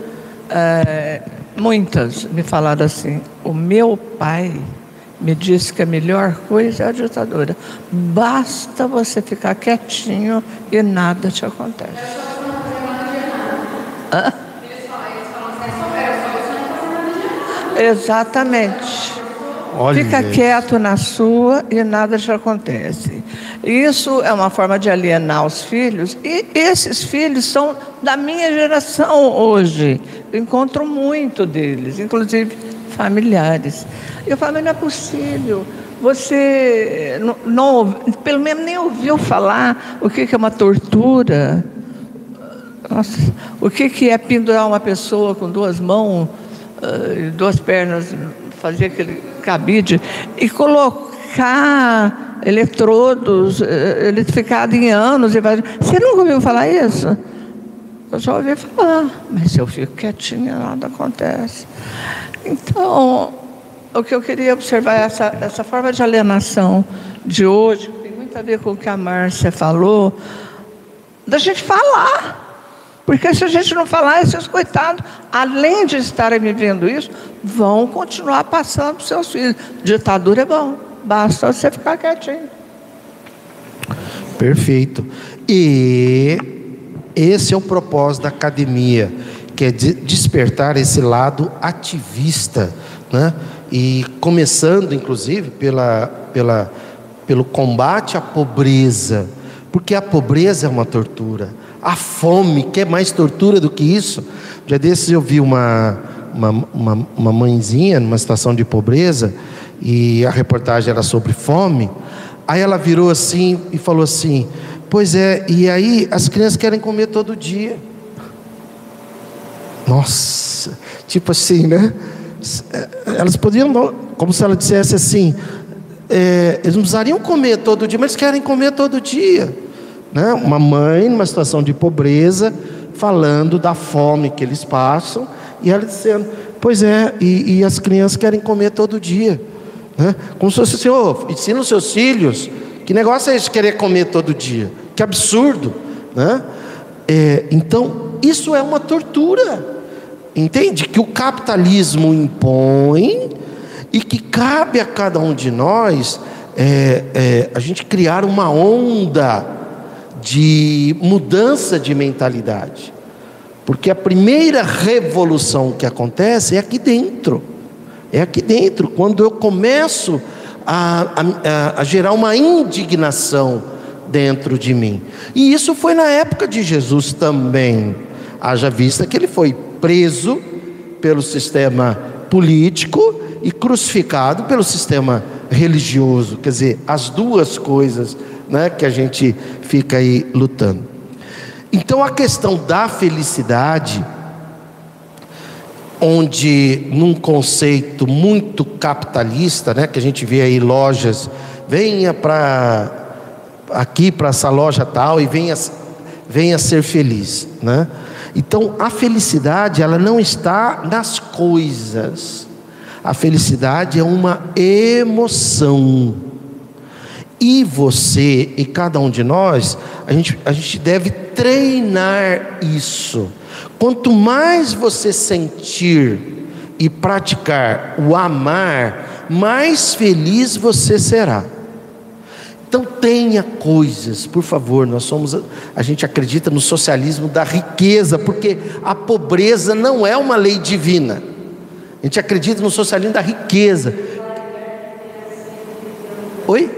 é, Muitas me falaram assim: o meu pai me disse que a melhor coisa é a ditadura. Basta você ficar quietinho e nada te acontece. Hã? Exatamente. Olha Fica quieto na sua e nada te acontece. Isso é uma forma de alienar os filhos, e esses filhos são da minha geração hoje. Eu encontro muito deles, inclusive familiares. Eu falo, não é possível. Você não, não, pelo menos nem ouviu falar o que é uma tortura. Nossa, o que é pendurar uma pessoa com duas mãos e uh, duas pernas, fazer aquele cabide e colocar eletrodos, eh, eletrificado em anos. Você nunca ouviu falar isso? Eu já ouvi falar, mas eu fico quietinha, nada acontece. Então, o que eu queria observar é essa, essa forma de alienação de hoje, que tem muito a ver com o que a Márcia falou, da gente falar. Porque se a gente não falar, esses coitados, além de estarem vivendo isso, vão continuar passando para os seus filhos. Ditadura é bom, basta você ficar quietinho. Perfeito. E esse é o propósito da academia, que é despertar esse lado ativista, né? E começando, inclusive, pela, pela, pelo combate à pobreza, porque a pobreza é uma tortura. A fome, quer mais tortura do que isso? Já desses eu vi uma, uma, uma, uma mãezinha numa situação de pobreza, e a reportagem era sobre fome. Aí ela virou assim e falou assim: Pois é, e aí as crianças querem comer todo dia. Nossa, tipo assim, né? Elas podiam, como se ela dissesse assim: é, eles não precisariam comer todo dia, mas querem comer todo dia. Né? Uma mãe numa situação de pobreza, falando da fome que eles passam, e ela dizendo: Pois é, e, e as crianças querem comer todo dia. Né? Como se fosse assim, oh, ensina os seus filhos. Que negócio é esse querer comer todo dia? Que absurdo. Né? É, então, isso é uma tortura. Entende? Que o capitalismo impõe e que cabe a cada um de nós é, é, a gente criar uma onda de mudança de mentalidade. Porque a primeira revolução que acontece é aqui dentro. É aqui dentro, quando eu começo a, a, a gerar uma indignação dentro de mim. E isso foi na época de Jesus também. Haja vista que ele foi preso pelo sistema político e crucificado pelo sistema religioso. Quer dizer, as duas coisas né, que a gente fica aí lutando. Então a questão da felicidade, onde num conceito muito capitalista, né, que a gente vê aí lojas, venha para aqui para essa loja tal e venha, venha ser feliz, né? Então a felicidade ela não está nas coisas, a felicidade é uma emoção. E você e cada um de nós, a gente, a gente deve treinar isso. Quanto mais você sentir e praticar o amar, mais feliz você será. Então tenha coisas, por favor, nós somos a gente acredita no socialismo da riqueza, porque a pobreza não é uma lei divina. A gente acredita no socialismo da riqueza. Oi?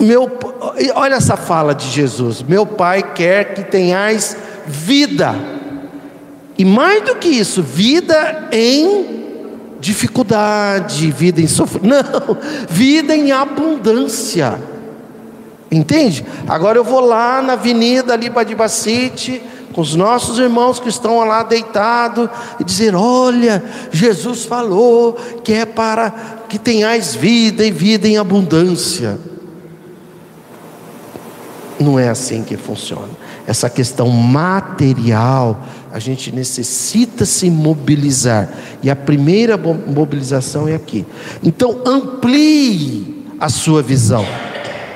Meu, olha essa fala de Jesus: Meu Pai quer que tenhais vida, e mais do que isso, vida em dificuldade, vida em sofrimento, (laughs) não, vida em abundância. Entende? Agora eu vou lá na avenida ali Badibacite, com os nossos irmãos que estão lá deitados, e dizer: Olha, Jesus falou que é para que tenhais vida e vida em abundância. Não é assim que funciona. Essa questão material, a gente necessita se mobilizar. E a primeira mobilização é aqui. Então, amplie a sua visão.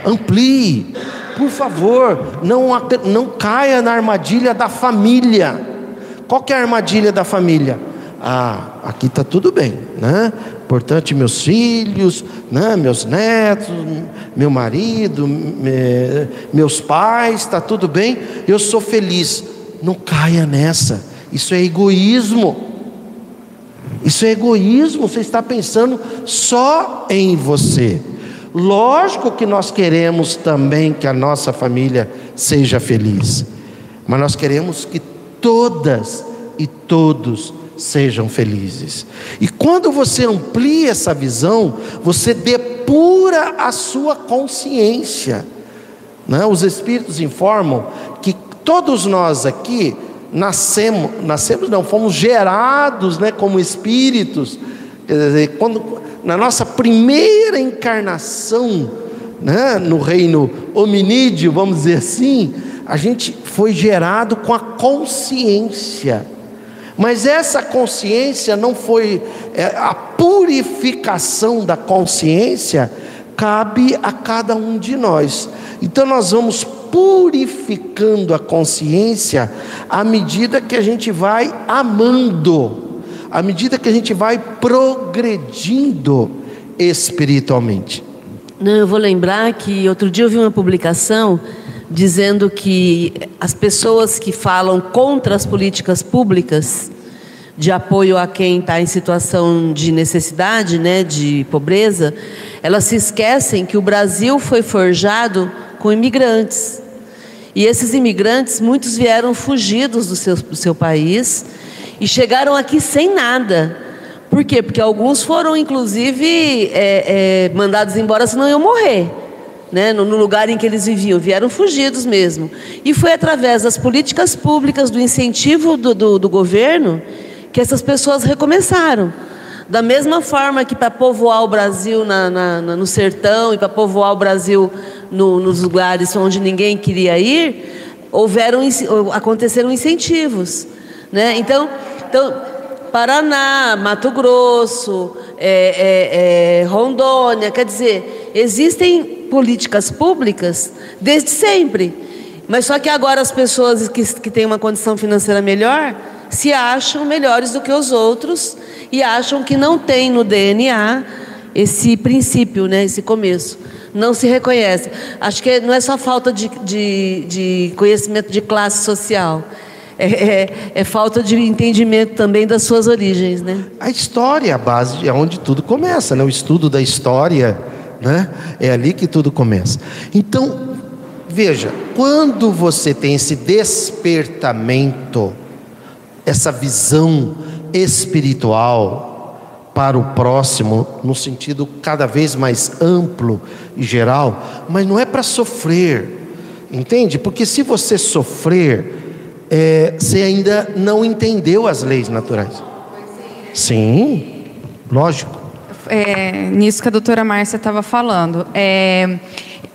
Amplie. Por favor, não, não caia na armadilha da família. Qual que é a armadilha da família? Ah, aqui está tudo bem, né? Importante meus filhos, né? meus netos, meu marido, me, meus pais, está tudo bem, eu sou feliz. Não caia nessa, isso é egoísmo. Isso é egoísmo, você está pensando só em você. Lógico que nós queremos também que a nossa família seja feliz, mas nós queremos que todas e todos sejam felizes. E quando você amplia essa visão, você depura a sua consciência. Né? Os Espíritos informam que todos nós aqui nascemos, nascemos não, fomos gerados né, como espíritos. Dizer, quando, na nossa primeira encarnação, né, no reino hominídeo, vamos dizer assim, a gente foi gerado com a consciência mas essa consciência não foi é, a purificação da consciência cabe a cada um de nós. Então nós vamos purificando a consciência à medida que a gente vai amando, à medida que a gente vai progredindo espiritualmente. Não, eu vou lembrar que outro dia eu vi uma publicação dizendo que as pessoas que falam contra as políticas públicas de apoio a quem está em situação de necessidade, né, de pobreza, elas se esquecem que o Brasil foi forjado com imigrantes. E esses imigrantes, muitos vieram fugidos do seu, do seu país e chegaram aqui sem nada. Por quê? Porque alguns foram, inclusive, é, é, mandados embora, senão iam morrer né, no, lugar em que eles viviam, vieram fugidos mesmo. E foi através das políticas públicas, do incentivo do, do, do governo, que essas pessoas recomeçaram. Da mesma forma que para povoar o Brasil na, na, na, no sertão e para povoar o Brasil no, nos lugares onde ninguém queria ir, houveram, aconteceram incentivos. Né? Então, então Paraná, Mato Grosso, é, é, é, Rondônia. Quer dizer, existem políticas públicas desde sempre. Mas só que agora as pessoas que, que têm uma condição financeira melhor se acham melhores do que os outros e acham que não tem no DNA esse princípio, né, esse começo. Não se reconhece. Acho que não é só falta de, de, de conhecimento de classe social. É, é, é, falta de entendimento também das suas origens, né? A história é a base, é onde tudo começa, né? O estudo da história, né? É ali que tudo começa. Então, veja, quando você tem esse despertamento, essa visão espiritual para o próximo, no sentido cada vez mais amplo e geral, mas não é para sofrer, entende? Porque se você sofrer, é, você ainda não entendeu as leis naturais. Sim, lógico. É, nisso que a doutora Márcia estava falando. É,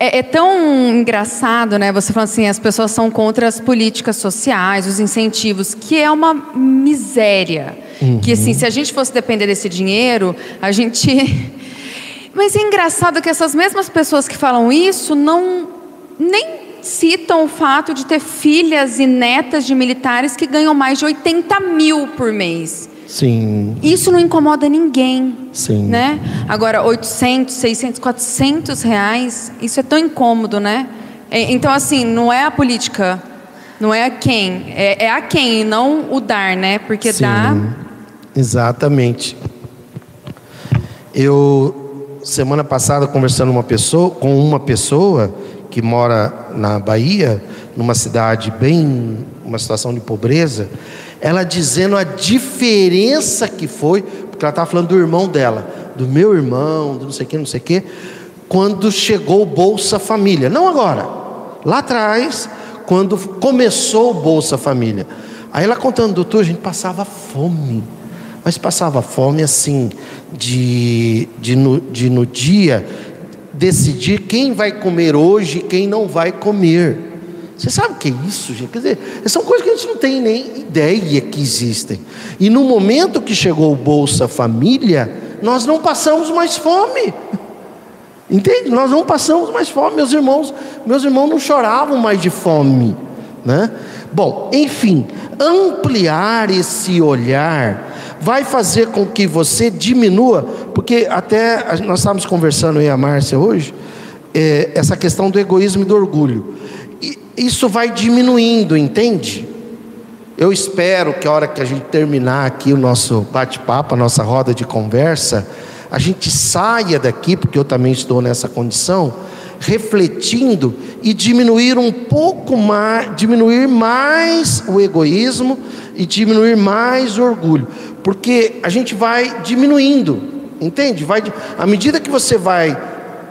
é, é, tão engraçado, né? Você falando assim, as pessoas são contra as políticas sociais, os incentivos, que é uma miséria. Uhum. Que assim, se a gente fosse depender desse dinheiro, a gente. (laughs) Mas é engraçado que essas mesmas pessoas que falam isso não nem citam o fato de ter filhas e netas de militares que ganham mais de 80 mil por mês. Sim. Isso não incomoda ninguém. Sim. Né? Agora, 800, 600, 400 reais, isso é tão incômodo, né? É, então, assim, não é a política, não é a quem, é, é a quem e não o dar, né? Porque Sim, dá. Exatamente. Eu, semana passada, conversando uma pessoa, com uma pessoa que mora na Bahia, numa cidade bem, uma situação de pobreza, ela dizendo a diferença que foi, porque ela estava falando do irmão dela, do meu irmão, do não sei o que, não sei o que, quando chegou o Bolsa Família. Não agora, lá atrás, quando começou o Bolsa Família. Aí ela contando, doutor, a gente passava fome. Mas passava fome assim, de, de, no, de no dia decidir quem vai comer hoje e quem não vai comer. Você sabe o que é isso, gente? Quer dizer, são coisas que a gente não tem nem ideia que existem. E no momento que chegou o Bolsa Família, nós não passamos mais fome. Entende? Nós não passamos mais fome. Meus irmãos, meus irmãos não choravam mais de fome, né? Bom, enfim, ampliar esse olhar vai fazer com que você diminua, porque até nós estávamos conversando aí a Márcia hoje, é, essa questão do egoísmo e do orgulho. Isso vai diminuindo, entende? Eu espero que a hora que a gente terminar aqui o nosso bate-papo, a nossa roda de conversa, a gente saia daqui, porque eu também estou nessa condição, refletindo e diminuir um pouco mais, diminuir mais o egoísmo e diminuir mais o orgulho, porque a gente vai diminuindo, entende? Vai, à medida que você vai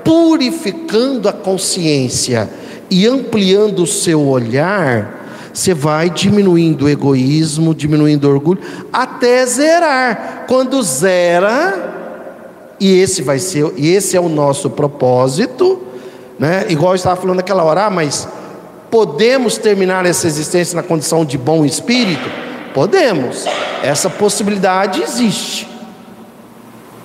purificando a consciência e ampliando o seu olhar, você vai diminuindo o egoísmo, diminuindo o orgulho, até zerar. Quando zera, e esse vai ser, e esse é o nosso propósito, né? Igual eu estava falando naquela hora, ah, mas podemos terminar essa existência na condição de bom espírito? Podemos. Essa possibilidade existe.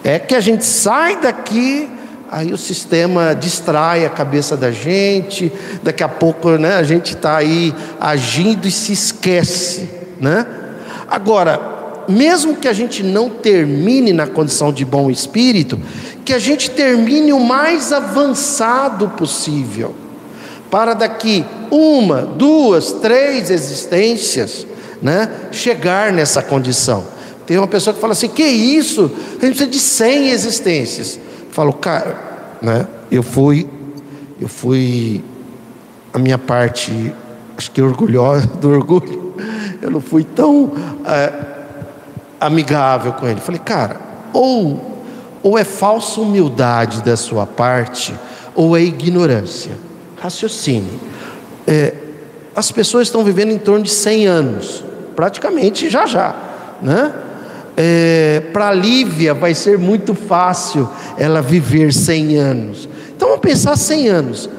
É que a gente sai daqui, aí o sistema distrai a cabeça da gente, daqui a pouco né, a gente está aí agindo e se esquece. Né? Agora, mesmo que a gente não termine na condição de bom espírito, que a gente termine o mais avançado possível, para daqui uma, duas, três existências, né, chegar nessa condição. Tem uma pessoa que fala assim: que isso? A gente precisa de 100 existências. Falo, cara, né, eu fui, eu fui, a minha parte, acho que orgulhosa do orgulho, eu não fui tão é, amigável com ele. Falei, cara, ou, ou é falsa humildade da sua parte, ou é ignorância. Raciocine. É, as pessoas estão vivendo em torno de 100 anos, praticamente já já, né? É, Para Lívia vai ser muito fácil ela viver 100 anos. Então vamos pensar 100 anos.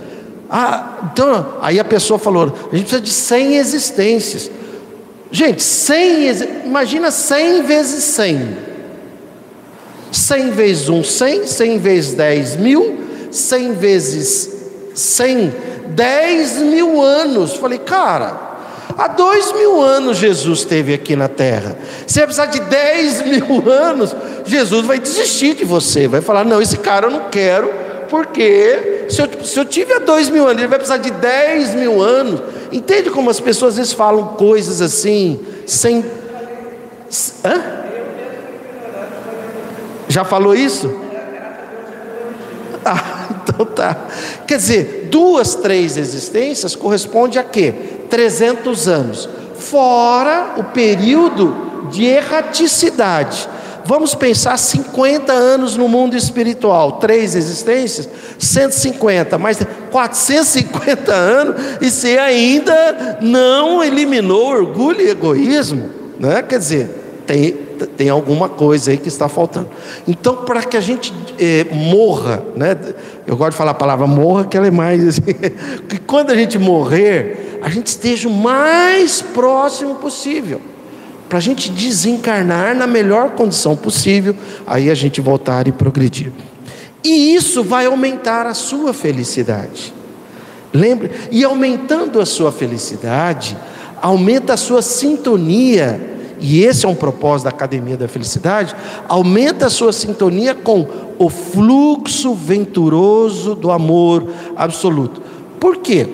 Ah, então, aí a pessoa falou: a gente precisa de 100 existências. Gente, 100, imagina 100 vezes 100. 100 vezes 1, 100, 100 vezes 10 mil, 100 vezes 100, 10 mil anos. Falei, cara, há dois mil anos Jesus esteve aqui na terra. Se precisar de 10 (laughs) mil anos, Jesus vai desistir de você, vai falar: não, esse cara eu não quero, porque se eu, se eu tive há dois mil anos, ele vai precisar de 10 mil anos. Entende como as pessoas às vezes falam coisas assim, sem. Hã? Já falou isso? Ah, então tá. Quer dizer, duas, três existências corresponde a quê? 300 anos. Fora o período de erraticidade. Vamos pensar 50 anos no mundo espiritual, três existências, 150, mais 450 anos, e você ainda não eliminou orgulho e egoísmo, né? Quer dizer, tem, tem alguma coisa aí que está faltando. Então, para que a gente eh, morra, né? Eu gosto de falar a palavra morra, que ela é mais assim, (laughs) que quando a gente morrer, a gente esteja o mais próximo possível para a gente desencarnar na melhor condição possível, aí a gente voltar e progredir. E isso vai aumentar a sua felicidade. Lembre, e aumentando a sua felicidade, aumenta a sua sintonia, e esse é um propósito da Academia da Felicidade, aumenta a sua sintonia com o fluxo venturoso do amor absoluto. Por quê?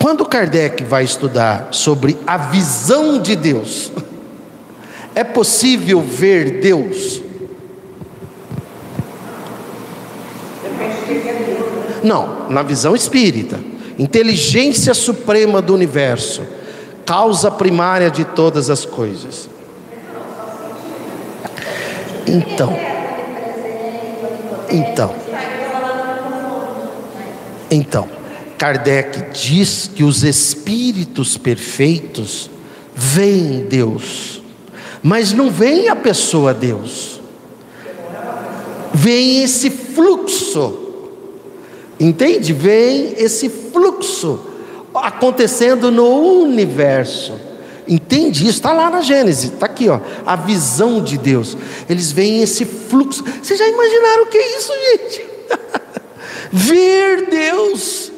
Quando Kardec vai estudar sobre a visão de Deus, (laughs) é possível ver Deus? Não, na visão espírita. Inteligência suprema do universo, causa primária de todas as coisas. Então, então, então, Kardec diz que os espíritos perfeitos veem Deus, mas não veem a pessoa Deus, veem esse fluxo, entende? Vem esse fluxo acontecendo no universo. Entende isso? Está lá na Gênesis, está aqui, ó, a visão de Deus. Eles veem esse fluxo. Vocês já imaginaram o que é isso, gente? (laughs) Ver Deus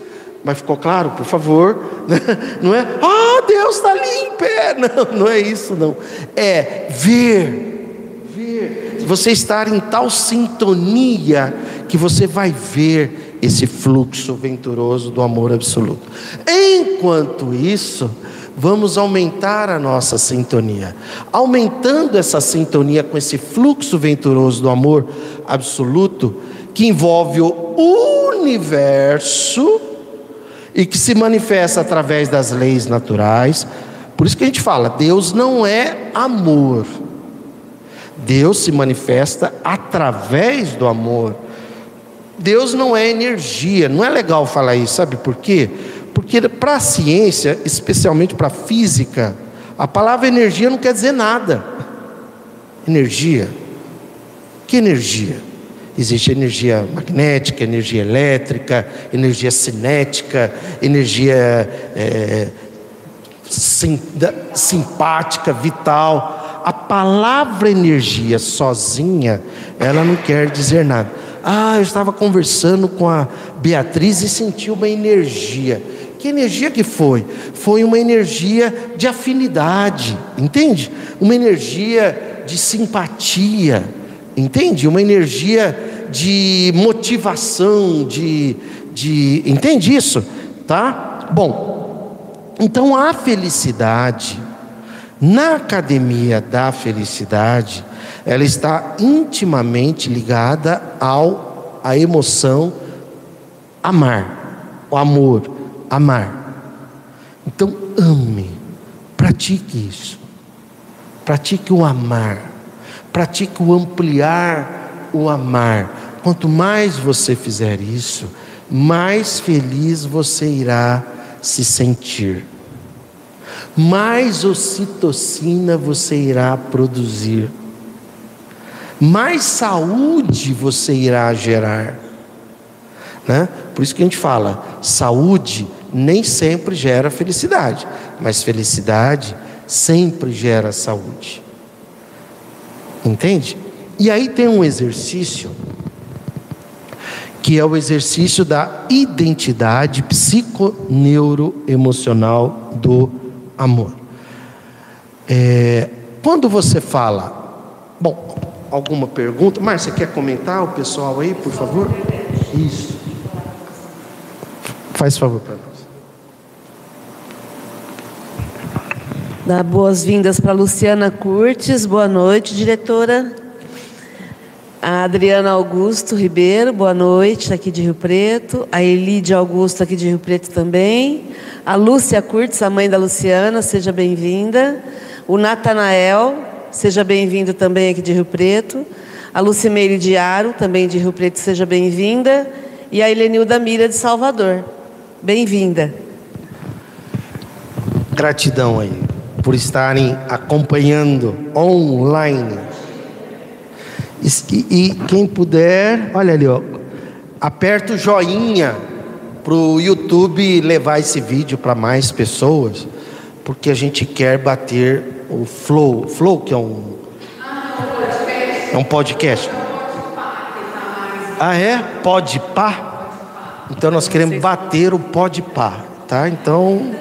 mas ficou claro, por favor? (laughs) Não é, ah, Deus está ali em pé. (laughs) Não, não é isso, não. É ver, ver. Você estar em tal sintonia que você vai ver esse fluxo venturoso do amor absoluto. Enquanto isso, vamos aumentar a nossa sintonia. Aumentando essa sintonia com esse fluxo venturoso do amor absoluto, que envolve o universo e que se manifesta através das leis naturais. Por isso que a gente fala, Deus não é amor. Deus se manifesta através do amor. Deus não é energia. Não é legal falar isso, sabe por quê? Porque para a ciência, especialmente para a física, a palavra energia não quer dizer nada. Energia. Que energia? Existe energia magnética, energia elétrica, energia cinética, energia é, sim, simpática, vital. A palavra energia sozinha, ela não quer dizer nada. Ah, eu estava conversando com a Beatriz e senti uma energia. Que energia que foi? Foi uma energia de afinidade, entende? Uma energia de simpatia Entende? Uma energia de motivação, de, de. Entende isso? Tá? Bom, então a felicidade, na academia da felicidade, ela está intimamente ligada ao a emoção amar, o amor, amar. Então ame, pratique isso. Pratique o amar pratique o ampliar o amar. Quanto mais você fizer isso, mais feliz você irá se sentir. Mais ocitocina você irá produzir. Mais saúde você irá gerar. Né? Por isso que a gente fala, saúde nem sempre gera felicidade, mas felicidade sempre gera saúde. Entende? E aí tem um exercício que é o exercício da identidade psiconeuroemocional do amor. É, quando você fala, bom, alguma pergunta? Márcia, quer comentar o pessoal aí, por favor? Isso. Faz favor para nós. Dá boas-vindas para Luciana Curtis. Boa noite, diretora. A Adriana Augusto Ribeiro, boa noite, aqui de Rio Preto. A Elide Augusto, aqui de Rio Preto também. A Lúcia Curtis, a mãe da Luciana, seja bem-vinda. O Natanael, seja bem-vindo também aqui de Rio Preto. A Lucimeire Diaro, também de Rio Preto, seja bem-vinda. E a Helenilda Mira, de Salvador. Bem-vinda. Gratidão aí por estarem acompanhando online. E, e quem puder, olha ali, ó, aperta o joinha para o YouTube levar esse vídeo para mais pessoas, porque a gente quer bater o Flow, Flow que é um é um podcast. Ah é? Pode pá? Então nós queremos bater o pode pá, tá? Então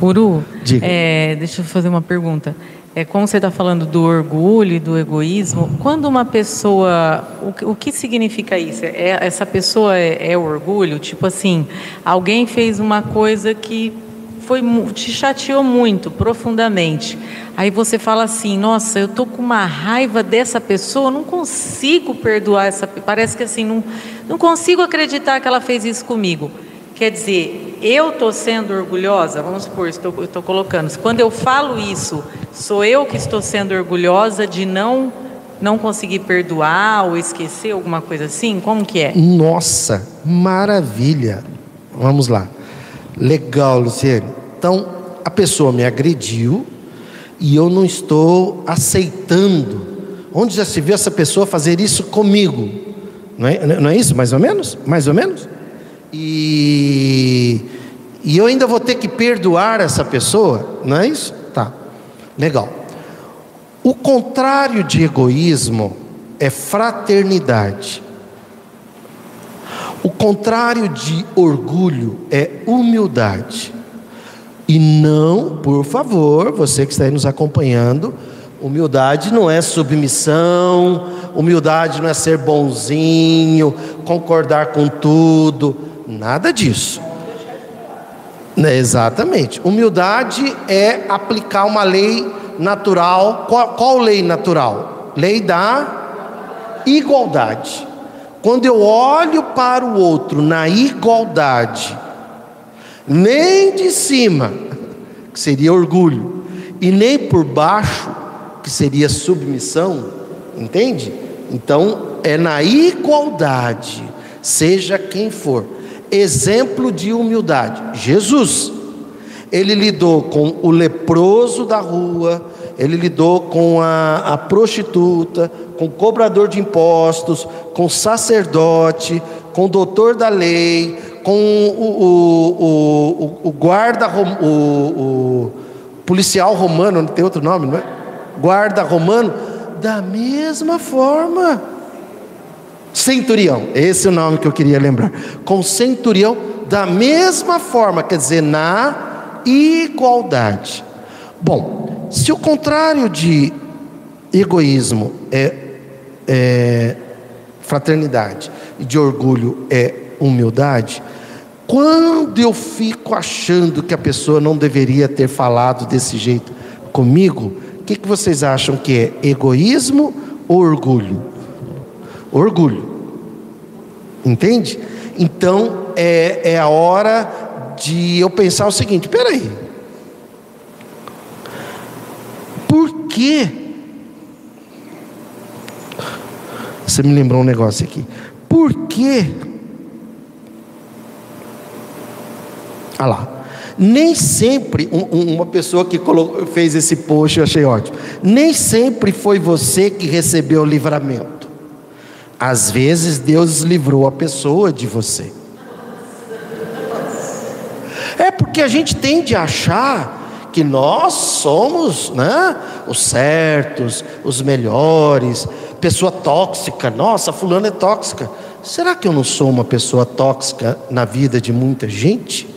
Uru, é, deixa eu fazer uma pergunta. É, como você está falando do orgulho e do egoísmo, quando uma pessoa. O, o que significa isso? É, essa pessoa é, é, orgulho? Tipo assim, alguém fez uma coisa que foi, te chateou muito, profundamente. Aí você fala assim: nossa, eu estou com uma raiva dessa pessoa, não consigo perdoar essa. Parece que assim, não, não consigo acreditar que ela fez isso comigo. Quer dizer, eu estou sendo orgulhosa, vamos supor, estou, estou colocando, quando eu falo isso, sou eu que estou sendo orgulhosa de não não conseguir perdoar ou esquecer alguma coisa assim? Como que é? Nossa, maravilha. Vamos lá. Legal, Luciane. Então, a pessoa me agrediu e eu não estou aceitando. Onde já se viu essa pessoa fazer isso comigo? Não é, não é isso, mais ou menos? Mais ou menos? E, e eu ainda vou ter que perdoar essa pessoa, não é isso? Tá, legal. O contrário de egoísmo é fraternidade. O contrário de orgulho é humildade. E não, por favor, você que está aí nos acompanhando, humildade não é submissão, humildade não é ser bonzinho, concordar com tudo. Nada disso. É, exatamente. Humildade é aplicar uma lei natural. Qual, qual lei natural? Lei da igualdade. Quando eu olho para o outro na igualdade, nem de cima, que seria orgulho, e nem por baixo, que seria submissão, entende? Então, é na igualdade, seja quem for exemplo de humildade. Jesus, ele lidou com o leproso da rua, ele lidou com a, a prostituta, com o cobrador de impostos, com o sacerdote, com o doutor da lei, com o, o, o, o guarda, o, policial romano, não tem outro nome, não é? Guarda romano, da mesma forma. Centurião, esse é o nome que eu queria lembrar. Com centurião, da mesma forma, quer dizer, na igualdade. Bom, se o contrário de egoísmo é, é fraternidade e de orgulho é humildade, quando eu fico achando que a pessoa não deveria ter falado desse jeito comigo, o que, que vocês acham que é egoísmo ou orgulho? Orgulho. Entende? Então é, é a hora de eu pensar o seguinte: peraí. Por que? Você me lembrou um negócio aqui. Por que? Olha lá. Nem sempre, um, uma pessoa que colocou, fez esse post, eu achei ótimo. Nem sempre foi você que recebeu o livramento. Às vezes Deus livrou a pessoa de você. Porque a gente tende a achar que nós somos né, os certos, os melhores, pessoa tóxica. Nossa, fulano é tóxica. Será que eu não sou uma pessoa tóxica na vida de muita gente?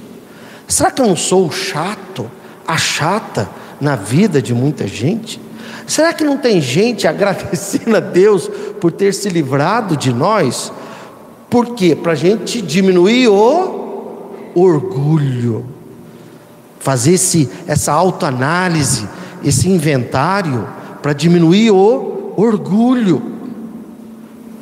Será que eu não sou o chato, a chata na vida de muita gente? Será que não tem gente (laughs) agradecendo a Deus por ter se livrado de nós? Por quê? Para a gente diminuir o orgulho, fazer esse, essa autoanálise, esse inventário, para diminuir o orgulho,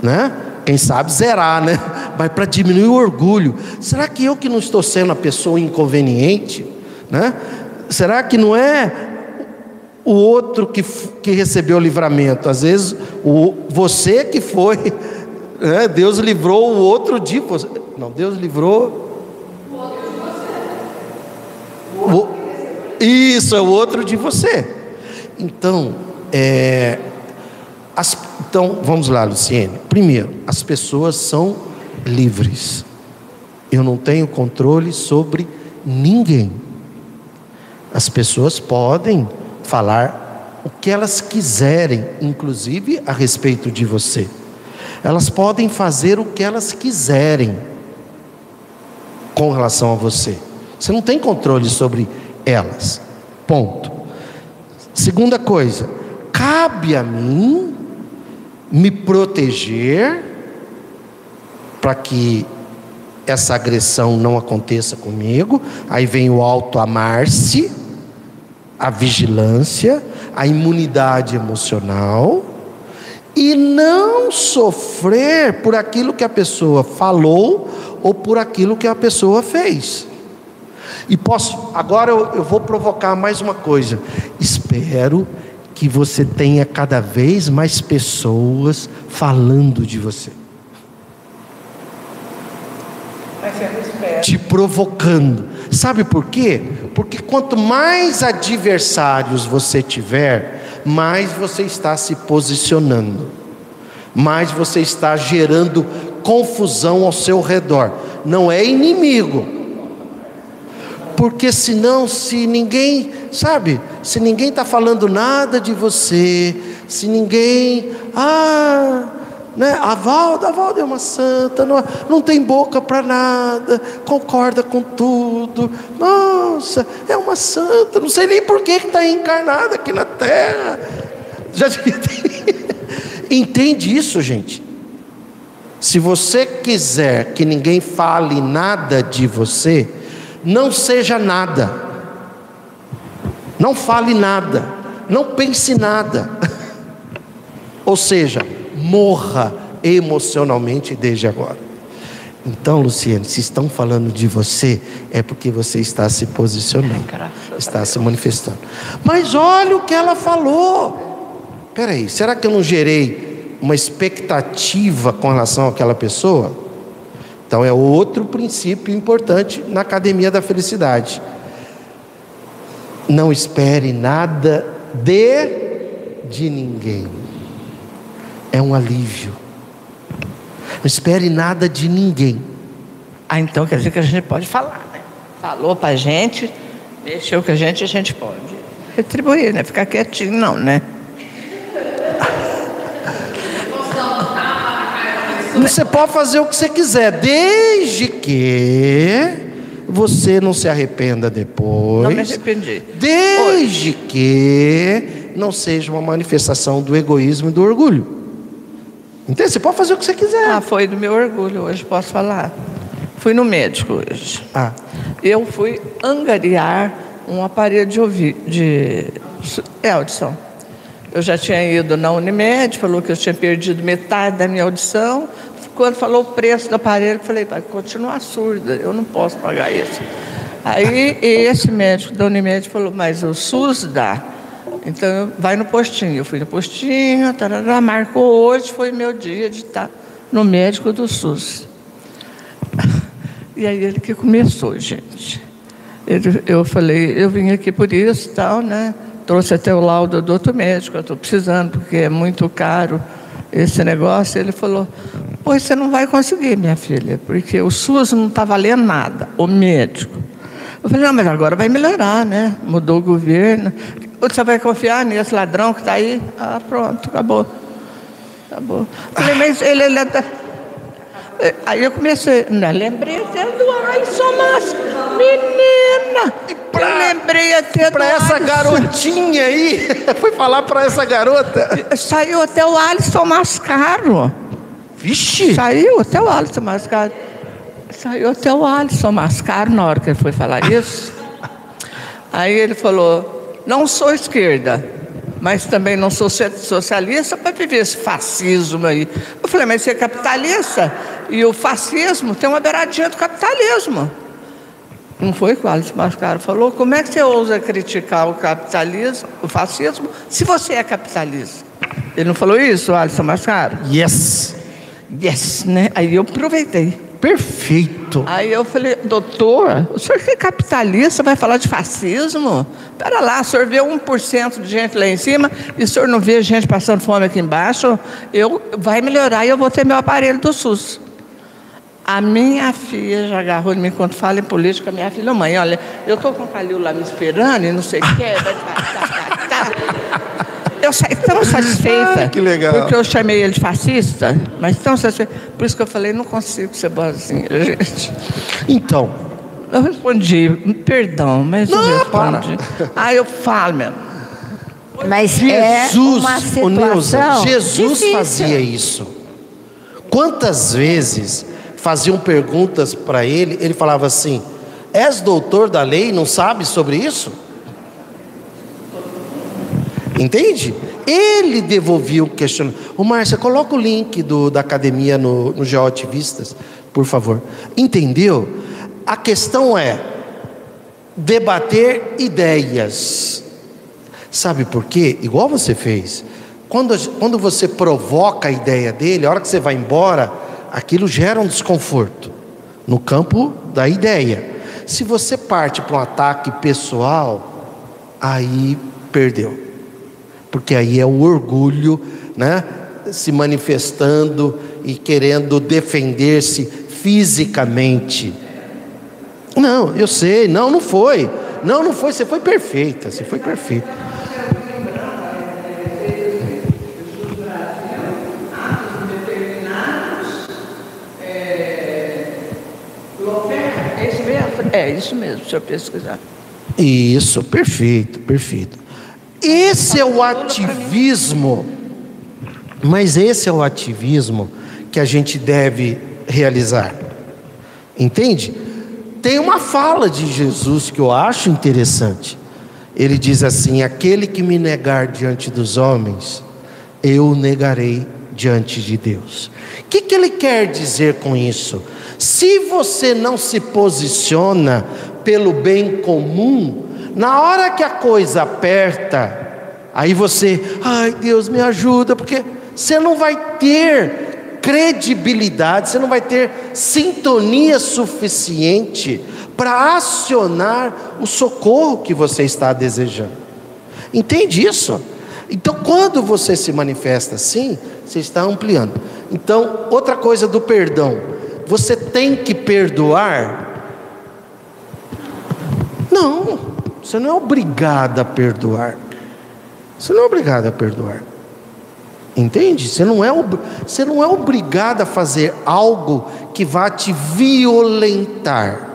né? Quem sabe zerar, né? (laughs) Mas para diminuir o orgulho. Será que eu que não estou sendo a pessoa inconveniente, né? Será que não é o outro que, que recebeu o livramento. Às vezes, o, você que foi, (laughs) né? Deus livrou o outro de você. Não, Deus livrou. O outro de você. O, isso, é o outro de você. Então, é, as, então, vamos lá, Luciene. Primeiro, as pessoas são livres. Eu não tenho controle sobre ninguém. As pessoas podem falar o que elas quiserem, inclusive a respeito de você. Elas podem fazer o que elas quiserem com relação a você. Você não tem controle sobre elas. Ponto. Segunda coisa, cabe a mim me proteger para que essa agressão não aconteça comigo. Aí vem o alto amar-se a vigilância, a imunidade emocional e não sofrer por aquilo que a pessoa falou ou por aquilo que a pessoa fez. E posso, agora eu, eu vou provocar mais uma coisa. Espero que você tenha cada vez mais pessoas falando de você. Te provocando. Sabe por quê? Porque quanto mais adversários você tiver, mais você está se posicionando, mais você está gerando confusão ao seu redor. Não é inimigo. Porque senão, se ninguém, sabe, se ninguém está falando nada de você, se ninguém, ah, né? A Valda, a Valda é uma santa, não, não tem boca para nada, concorda com tudo. Nossa, é uma santa, não sei nem por que está encarnada aqui na terra. Já (laughs) Entende isso, gente? Se você quiser que ninguém fale nada de você, não seja nada. Não fale nada, não pense nada. (laughs) Ou seja, morra emocionalmente desde agora. Então, Luciane, se estão falando de você, é porque você está se posicionando, está se manifestando. Mas olha o que ela falou. Peraí, será que eu não gerei uma expectativa com relação àquela pessoa? Então, é outro princípio importante na academia da felicidade. Não espere nada de de ninguém é um alívio. Não espere nada de ninguém. Ah, então quer dizer que a gente pode falar, né? Falou para a gente, mexeu com a gente, a gente pode retribuir, né? Ficar quietinho, não, né? Você pode fazer o que você quiser, desde que você não se arrependa depois. Não me arrependi. Desde Hoje. que não seja uma manifestação do egoísmo e do orgulho. Entende? Você pode fazer o que você quiser. Ah, foi do meu orgulho hoje, posso falar. Fui no médico hoje. Ah. Eu fui angariar um aparelho de ouvir, de é, audição. Eu já tinha ido na Unimed, falou que eu tinha perdido metade da minha audição. Quando falou o preço do aparelho, eu falei, vai continuar surda, eu não posso pagar isso. Aí esse médico da Unimed falou, mas o SUS dá. Então, vai no postinho. Eu fui no postinho, tarará, marcou hoje, foi meu dia de estar no médico do SUS. (laughs) E aí ele que começou, gente. Ele, eu falei, eu vim aqui por isso tal, né? Trouxe até o laudo do outro médico, eu estou precisando, porque é muito caro esse negócio. Ele falou, pois você não vai conseguir, minha filha, porque o SUS não está valendo nada, o médico. Eu falei, não, mas agora vai melhorar, né? Mudou o governo. Você vai confiar nesse ladrão que está aí? Ah, pronto, acabou. Acabou. Falei, mas ele, ele é. Aí eu comecei, não, lembrei até do Alisson Mas, menina! Pra, eu lembrei até pra do essa Alisson. garotinha aí, (laughs) foi falar para essa garota. Saiu até o Alisson Mascaro. Vixe! Saiu até o Alisson Mascaro. Saiu até o Alisson Mascaro na hora que ele foi falar isso. (laughs) Aí ele falou, não sou esquerda, mas também não sou socialista para viver esse fascismo aí. Eu falei, mas você é capitalista? E o fascismo tem uma beiradinha do capitalismo. Não foi que o Alice Mascaro falou? Como é que você ousa criticar o capitalismo, o fascismo, se você é capitalista? Ele não falou isso, Alisson Mascaro? Yes. Yes, né? Aí eu aproveitei. Perfeito. Aí eu falei, doutor, o senhor que é capitalista vai falar de fascismo? Pera lá, o senhor vê 1% de gente lá em cima e o senhor não vê gente passando fome aqui embaixo? Eu, vai melhorar e eu vou ter meu aparelho do SUS. A minha filha já agarrou em mim quando fala em política, minha filha, mãe, olha, eu estou com o Calil lá me esperando e não sei o que, tá, eu saí tão satisfeita. Ah, que legal. Porque eu chamei ele de fascista, mas tão satisfeita. Por isso que eu falei, não consigo ser boazinha, (laughs) gente. Então. Eu respondi, perdão, mas não, eu respondi. Para. Aí eu falo mesmo. Mas é Jesus, é uma situação Neuza, Jesus difícil. fazia isso. Quantas vezes faziam perguntas para ele, ele falava assim: És doutor da lei, não sabe sobre isso? Entende? Ele devolvia o questionamento. Ô Márcia, coloca o link do, da academia no, no Geoativistas, por favor. Entendeu? A questão é debater ideias. Sabe por quê? Igual você fez. Quando, quando você provoca a ideia dele, a hora que você vai embora, aquilo gera um desconforto no campo da ideia. Se você parte para um ataque pessoal, aí perdeu. Porque aí é o orgulho, né, se manifestando e querendo defender-se fisicamente. Não, eu sei, não, não foi. Não, não foi, você foi perfeita, você foi perfeita. É isso mesmo, se eu pesquisar. Isso, perfeito, perfeito. Esse é o ativismo, mas esse é o ativismo que a gente deve realizar. Entende? Tem uma fala de Jesus que eu acho interessante. Ele diz assim: Aquele que me negar diante dos homens, eu negarei diante de Deus. O que, que ele quer dizer com isso? Se você não se posiciona pelo bem comum, na hora que a coisa aperta, aí você, ai Deus me ajuda, porque você não vai ter credibilidade, você não vai ter sintonia suficiente para acionar o socorro que você está desejando. Entende isso? Então, quando você se manifesta assim, você está ampliando. Então, outra coisa do perdão você tem que perdoar? Não, você não é obrigado a perdoar. Você não é obrigado a perdoar. Entende? Você não, é, você não é obrigado a fazer algo que vá te violentar.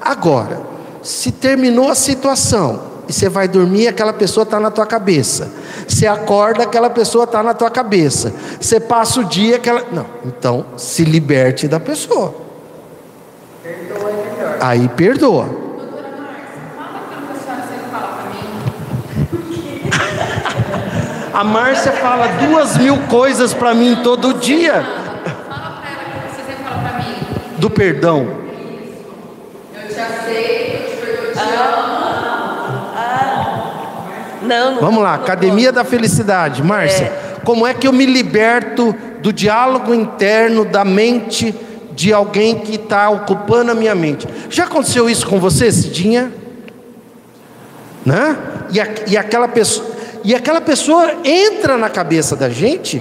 Agora, se terminou a situação, e você vai dormir, aquela pessoa está na tua cabeça. Você acorda, aquela pessoa está na tua cabeça. Você passa o dia, aquela. Não, então se liberte da pessoa. Perdoa é melhor. Aí perdoa. A Márcia fala duas mil coisas para mim todo dia. Fala para ela que você fala para mim. Do perdão. Eu te aceito, eu te perdoo, eu te amo. Não, não Vamos lá, Academia da Felicidade. Márcia, é. como é que eu me liberto do diálogo interno da mente de alguém que está ocupando a minha mente? Já aconteceu isso com você, Cidinha? Né? E, a, e, aquela pessoa, e aquela pessoa entra na cabeça da gente.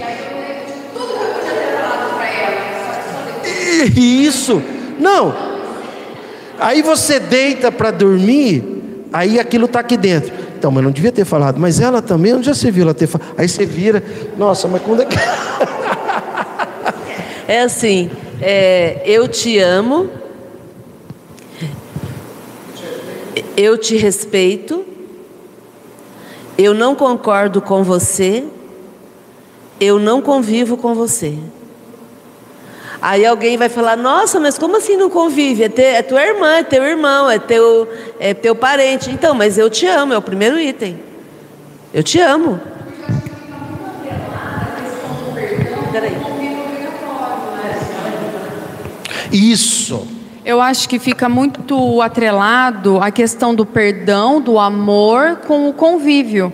Isso. Não. Aí você deita para dormir, aí aquilo está aqui dentro. Então, mas não devia ter falado, mas ela também, onde já se viu ela ter falado? Aí você vira, nossa, mas quando é que. (laughs) É assim, é, eu te amo, eu te respeito, eu não concordo com você, eu não convivo com você. Aí alguém vai falar: Nossa, mas como assim não convive? É, te, é tua irmã, é teu irmão, é teu, é teu parente. Então, mas eu te amo, é o primeiro item. Eu te amo. Isso. Eu acho que fica muito atrelado a questão do perdão, do amor com o convívio,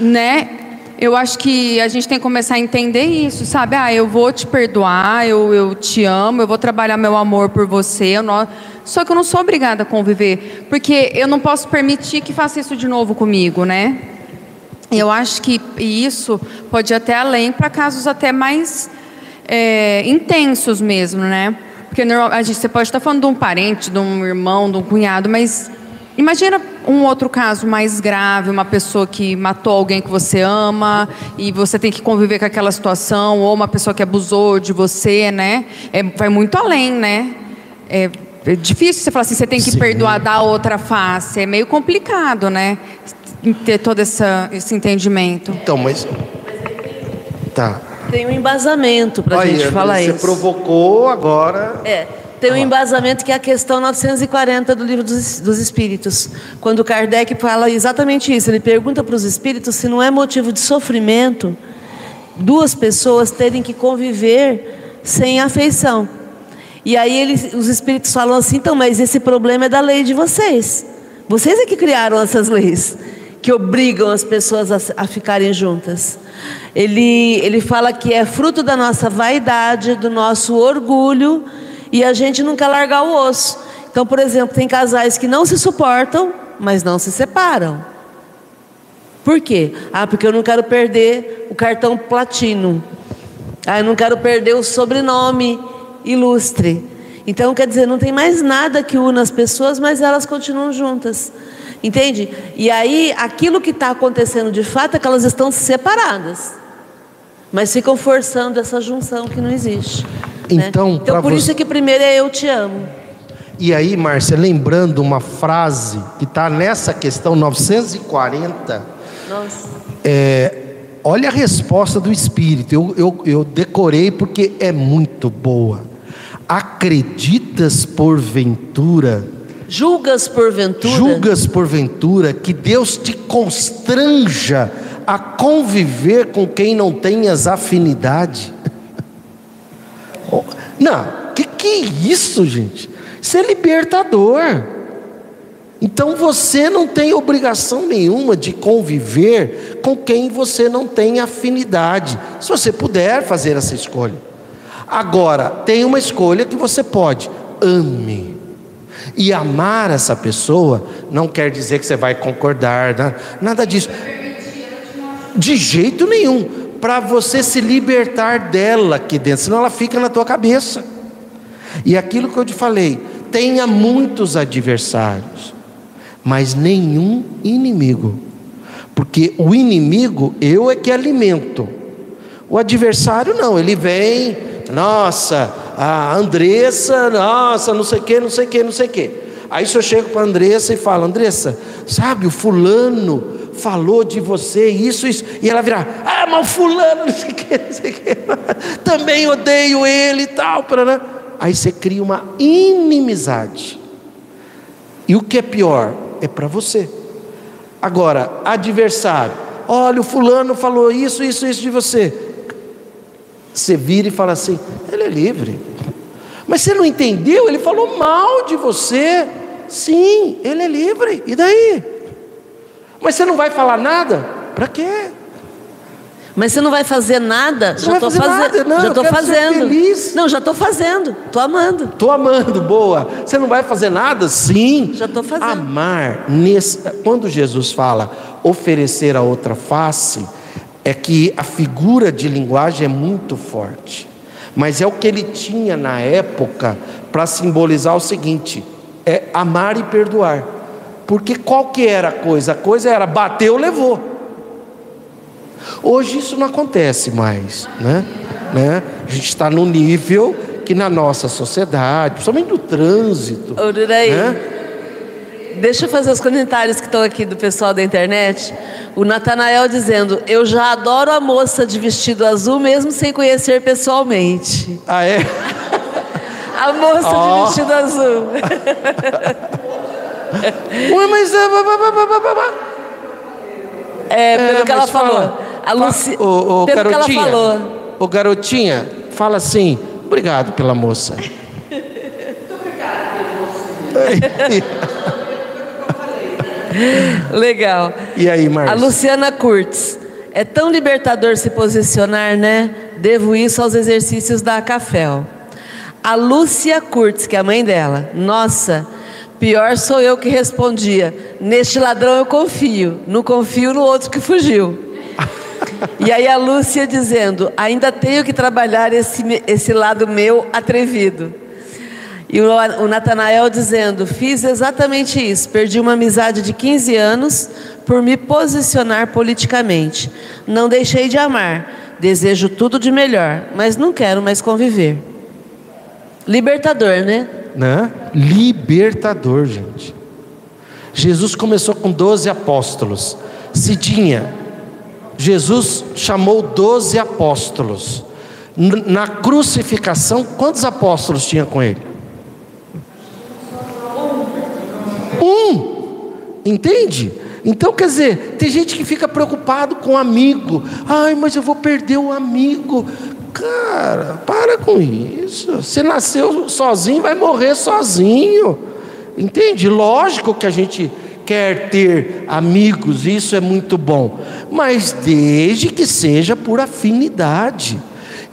né? eu acho que a gente tem que começar a entender isso, sabe? Ah, eu vou te perdoar, eu, eu te amo, eu vou trabalhar meu amor por você. Não... Só que eu não sou obrigada a conviver, porque eu não posso permitir que faça isso de novo comigo, né? Eu acho que isso pode ir até além para casos até mais é, intensos mesmo, né? Porque a gente, você pode estar falando de um parente, de um irmão, de um cunhado, mas Imagina um outro caso mais grave, uma pessoa que matou alguém que você ama e você tem que conviver com aquela situação, ou uma pessoa que abusou de você, né? É, vai muito além, né? É, é difícil você falar assim, você tem que Sim. perdoar da outra face. É meio complicado, né? Ter todo essa, esse entendimento. Então, mas. Tá. Tem um embasamento para a gente falar você isso. Você provocou agora. É. Tem um embasamento que é a questão 940 do livro dos, dos Espíritos, quando Kardec fala exatamente isso. Ele pergunta para os espíritos se não é motivo de sofrimento duas pessoas terem que conviver sem afeição. E aí eles, os espíritos falam assim: então, mas esse problema é da lei de vocês. Vocês é que criaram essas leis que obrigam as pessoas a, a ficarem juntas. Ele, ele fala que é fruto da nossa vaidade, do nosso orgulho e a gente quer largar o osso. Então, por exemplo, tem casais que não se suportam, mas não se separam. Por quê? Ah, porque eu não quero perder o cartão platino. Ah, eu não quero perder o sobrenome ilustre. Então, quer dizer, não tem mais nada que una as pessoas, mas elas continuam juntas. Entende? E aí, aquilo que está acontecendo de fato é que elas estão separadas. Mas ficam forçando essa junção que não existe. Né? Então, então por você... isso é que primeiro é eu te amo. E aí, Márcia, lembrando uma frase que está nessa questão 940. Nossa. É, olha a resposta do Espírito. Eu, eu, eu decorei porque é muito boa. Acreditas porventura. Julgas porventura. Julgas porventura que Deus te constranja a conviver com quem não tenhas afinidade. (laughs) Não, que que é isso, gente? Isso é libertador. Então você não tem obrigação nenhuma de conviver com quem você não tem afinidade. Se você puder fazer essa escolha. Agora, tem uma escolha que você pode. Ame. E amar essa pessoa não quer dizer que você vai concordar, né? nada disso. De jeito nenhum para você se libertar dela aqui dentro, senão ela fica na tua cabeça. E aquilo que eu te falei, tenha muitos adversários, mas nenhum inimigo. Porque o inimigo eu é que alimento. O adversário não, ele vem, nossa, a Andressa, nossa, não sei o que, não sei o que, não sei o que. Aí se eu chego para a Andressa e falo, Andressa, sabe o fulano falou de você, isso, isso, e ela virar, ah, mas fulano, (laughs) não sei o que, não sei o que, (laughs) também odeio ele e tal, né? aí você cria uma inimizade. E o que é pior? É para você. Agora, adversário, olha, o fulano falou isso, isso, isso de você. Você vira e fala assim, ele é livre. Mas você não entendeu? Ele falou mal de você. Sim, ele é livre. E daí? Mas você não vai falar nada? Para quê? Mas você não vai fazer nada? Você já estou fazendo. Já estou fazendo. Não, já estou fazendo. Estou amando. Estou amando, boa. Você não vai fazer nada? Sim. Já estou fazendo. Amar, nesse, quando Jesus fala oferecer a outra face, é que a figura de linguagem é muito forte. Mas é o que ele tinha na época para simbolizar o seguinte: é amar e perdoar. Porque qual que era a coisa? A coisa era bateu, levou. Hoje isso não acontece mais, né? né? A gente está no nível que na nossa sociedade, principalmente no trânsito. Né? Deixa eu fazer os comentários que estão aqui do pessoal da internet. O Natanael dizendo: Eu já adoro a moça de vestido azul, mesmo sem conhecer pessoalmente. Ah, é? A moça oh. de vestido azul. (laughs) Ué, mas. É, pelo é, que ela falou. Fala, a Luci... o, o pelo garotinha, que ela falou. O garotinha, fala assim: Obrigado pela moça. Muito obrigada pela moça. (laughs) Legal. E aí, Marcia? A Luciana Kurtz. É tão libertador se posicionar, né? Devo isso aos exercícios da Cafel. A Lúcia Kurtz, que é a mãe dela. Nossa, pior sou eu que respondia. Neste ladrão eu confio. Não confio no outro que fugiu. E aí a Lúcia dizendo: ainda tenho que trabalhar esse, esse lado meu atrevido. E o, o Natanael dizendo: Fiz exatamente isso. Perdi uma amizade de 15 anos por me posicionar politicamente. Não deixei de amar. Desejo tudo de melhor, mas não quero mais conviver. Libertador, né? Né? Libertador, gente. Jesus começou com 12 apóstolos. Cidinha, Jesus chamou 12 apóstolos. Na crucificação, quantos apóstolos tinha com ele? Um. Entende? Então, quer dizer, tem gente que fica preocupado com amigo. Ai, mas eu vou perder o amigo. Cara, para com isso. Você nasceu sozinho, vai morrer sozinho. Entende? Lógico que a gente quer ter amigos, isso é muito bom, mas desde que seja por afinidade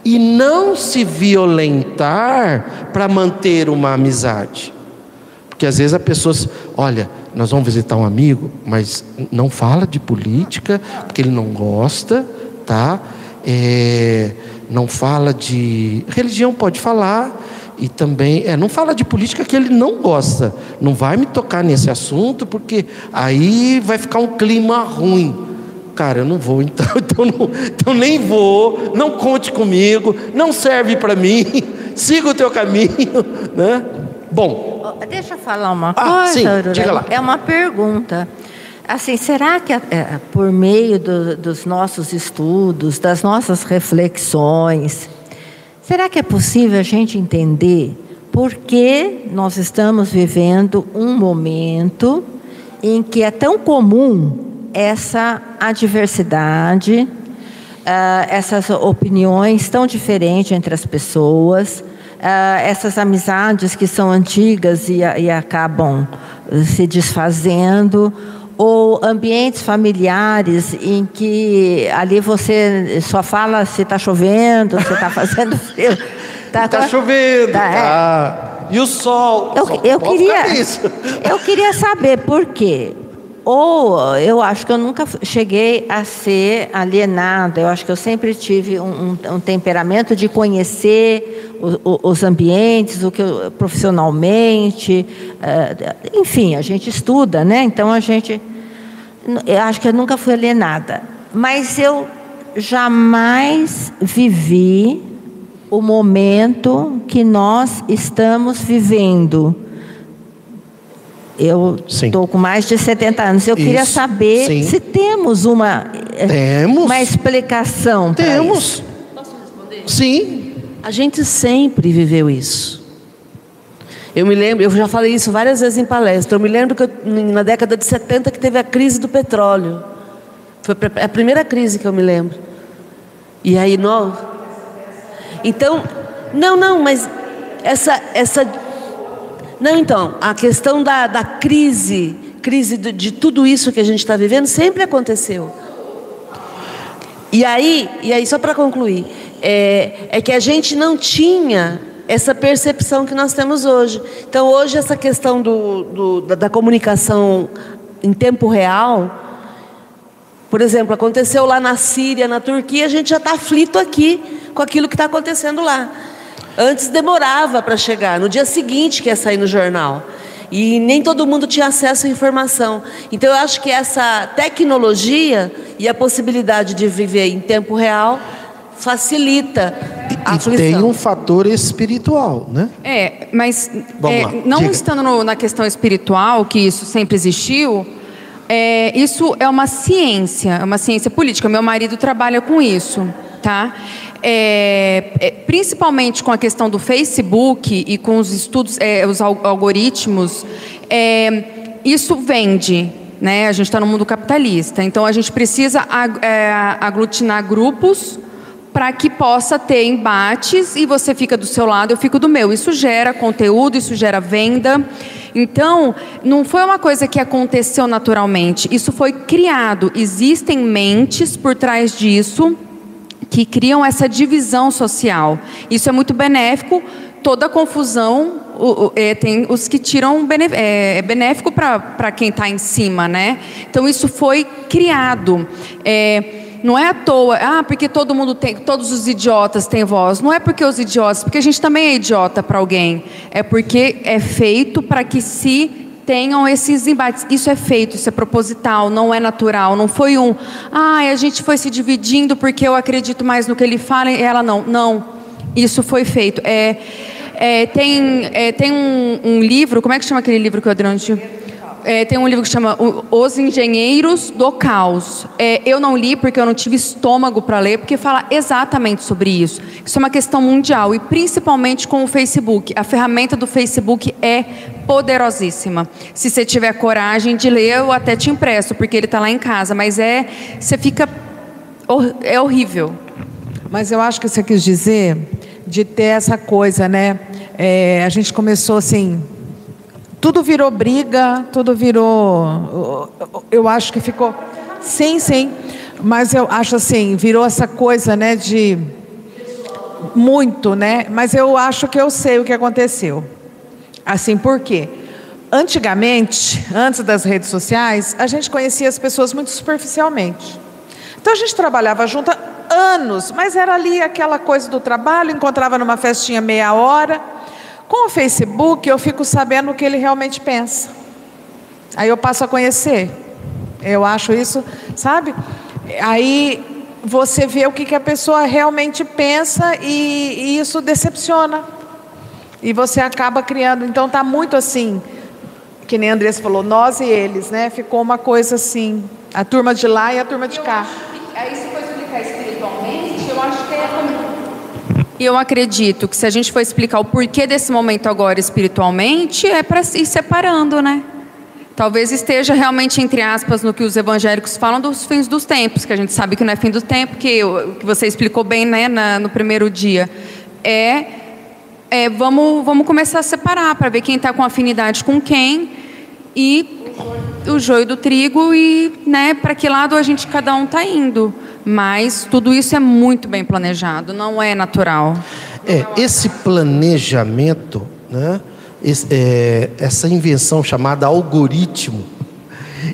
e não se violentar para manter uma amizade. Porque às vezes a pessoa, olha, nós vamos visitar um amigo, mas não fala de política, porque ele não gosta, tá? É, não fala de religião, pode falar, e também, é, não fala de política que ele não gosta. Não vai me tocar nesse assunto, porque aí vai ficar um clima ruim. Cara, eu não vou, então, (laughs) então, não, então nem vou, não conte comigo, não serve para mim, (laughs) siga o teu caminho, né? Bom. Deixa eu falar uma ah, coisa, sim, diga lá. É uma pergunta. Assim, será que é, por meio do, dos nossos estudos, das nossas reflexões, será que é possível a gente entender por que nós estamos vivendo um momento em que é tão comum essa adversidade, uh, essas opiniões tão diferentes entre as pessoas, uh, essas amizades que são antigas e, e acabam se desfazendo, ou ambientes familiares em que ali você só fala se está chovendo, se está fazendo (laughs) frio. Está tá chovendo, tá, é. tá. E o sol? Eu, eu queria, eu queria saber por quê. Ou eu acho que eu nunca cheguei a ser alienada, eu acho que eu sempre tive um, um, um temperamento de conhecer o, o, os ambientes, o que eu, profissionalmente, uh, enfim, a gente estuda, né? Então a gente. Eu acho que eu nunca fui alienada. Mas eu jamais vivi o momento que nós estamos vivendo eu estou com mais de 70 anos. Eu isso, queria saber sim. se temos uma, eh, temos. uma explicação. Temos. Posso responder? Sim. A gente sempre viveu isso. Eu me lembro, eu já falei isso várias vezes em palestra. Eu me lembro que eu, na década de 70 que teve a crise do petróleo. Foi a primeira crise que eu me lembro. E aí nós. Então, não, não, mas essa, essa não, então, a questão da, da crise, crise de, de tudo isso que a gente está vivendo, sempre aconteceu. E aí, e aí só para concluir, é, é que a gente não tinha essa percepção que nós temos hoje. Então, hoje, essa questão do, do, da, da comunicação em tempo real, por exemplo, aconteceu lá na Síria, na Turquia, a gente já está aflito aqui com aquilo que está acontecendo lá. Antes demorava para chegar, no dia seguinte que ia sair no jornal. E nem todo mundo tinha acesso à informação. Então eu acho que essa tecnologia e a possibilidade de viver em tempo real facilita a e tem um fator espiritual, né? É, mas é, não Diga. estando no, na questão espiritual, que isso sempre existiu, é, isso é uma ciência, é uma ciência política. Meu marido trabalha com isso, tá? É, é, principalmente com a questão do Facebook e com os estudos, é, os algoritmos, é, isso vende. Né? A gente está no mundo capitalista, então a gente precisa é, aglutinar grupos para que possa ter embates e você fica do seu lado, eu fico do meu. Isso gera conteúdo, isso gera venda. Então, não foi uma coisa que aconteceu naturalmente, isso foi criado. Existem mentes por trás disso que criam essa divisão social. Isso é muito benéfico. Toda confusão é, tem os que tiram é, é benéfico para quem está em cima, né? Então isso foi criado. É, não é à toa, ah, porque todo mundo tem, todos os idiotas têm voz. Não é porque os idiotas, porque a gente também é idiota para alguém. É porque é feito para que se tenham esses embates. Isso é feito, isso é proposital, não é natural. Não foi um, ah, a gente foi se dividindo porque eu acredito mais no que ele fala e ela não. Não, isso foi feito. É, é tem é, tem um, um, livro, como é que chama aquele livro que o Adriano tinha? É, tem um livro que chama Os Engenheiros do Caos. É, eu não li porque eu não tive estômago para ler, porque fala exatamente sobre isso. Isso é uma questão mundial e principalmente com o Facebook. A ferramenta do Facebook é poderosíssima. Se você tiver coragem de ler, eu até te impresso, porque ele está lá em casa. Mas é, você fica é horrível. Mas eu acho que você quis dizer de ter essa coisa, né? É, a gente começou assim tudo virou briga, tudo virou. Eu acho que ficou. Sim, sim. Mas eu acho assim, virou essa coisa, né, de. Muito, né? Mas eu acho que eu sei o que aconteceu. Assim, por quê? Antigamente, antes das redes sociais, a gente conhecia as pessoas muito superficialmente. Então a gente trabalhava junto anos, mas era ali aquela coisa do trabalho, encontrava numa festinha meia hora com o Facebook, eu fico sabendo o que ele realmente pensa. Aí eu passo a conhecer. Eu acho isso, sabe? Aí você vê o que, que a pessoa realmente pensa e, e isso decepciona. E você acaba criando. Então tá muito assim, que nem a Andressa falou, nós e eles, né? Ficou uma coisa assim, a turma de lá e a turma de cá. Se for explicar espiritualmente, eu acho que é como e eu acredito que se a gente for explicar o porquê desse momento agora espiritualmente, é para ir separando, né? Talvez esteja realmente, entre aspas, no que os evangélicos falam dos fins dos tempos, que a gente sabe que não é fim do tempo, que, que você explicou bem né, na, no primeiro dia. É, é vamos, vamos começar a separar para ver quem está com afinidade com quem e o joio do trigo e né, para que lado a gente cada um está indo. Mas tudo isso é muito bem planejado, não é natural. É, esse planejamento, né, esse, é, essa invenção chamada algoritmo,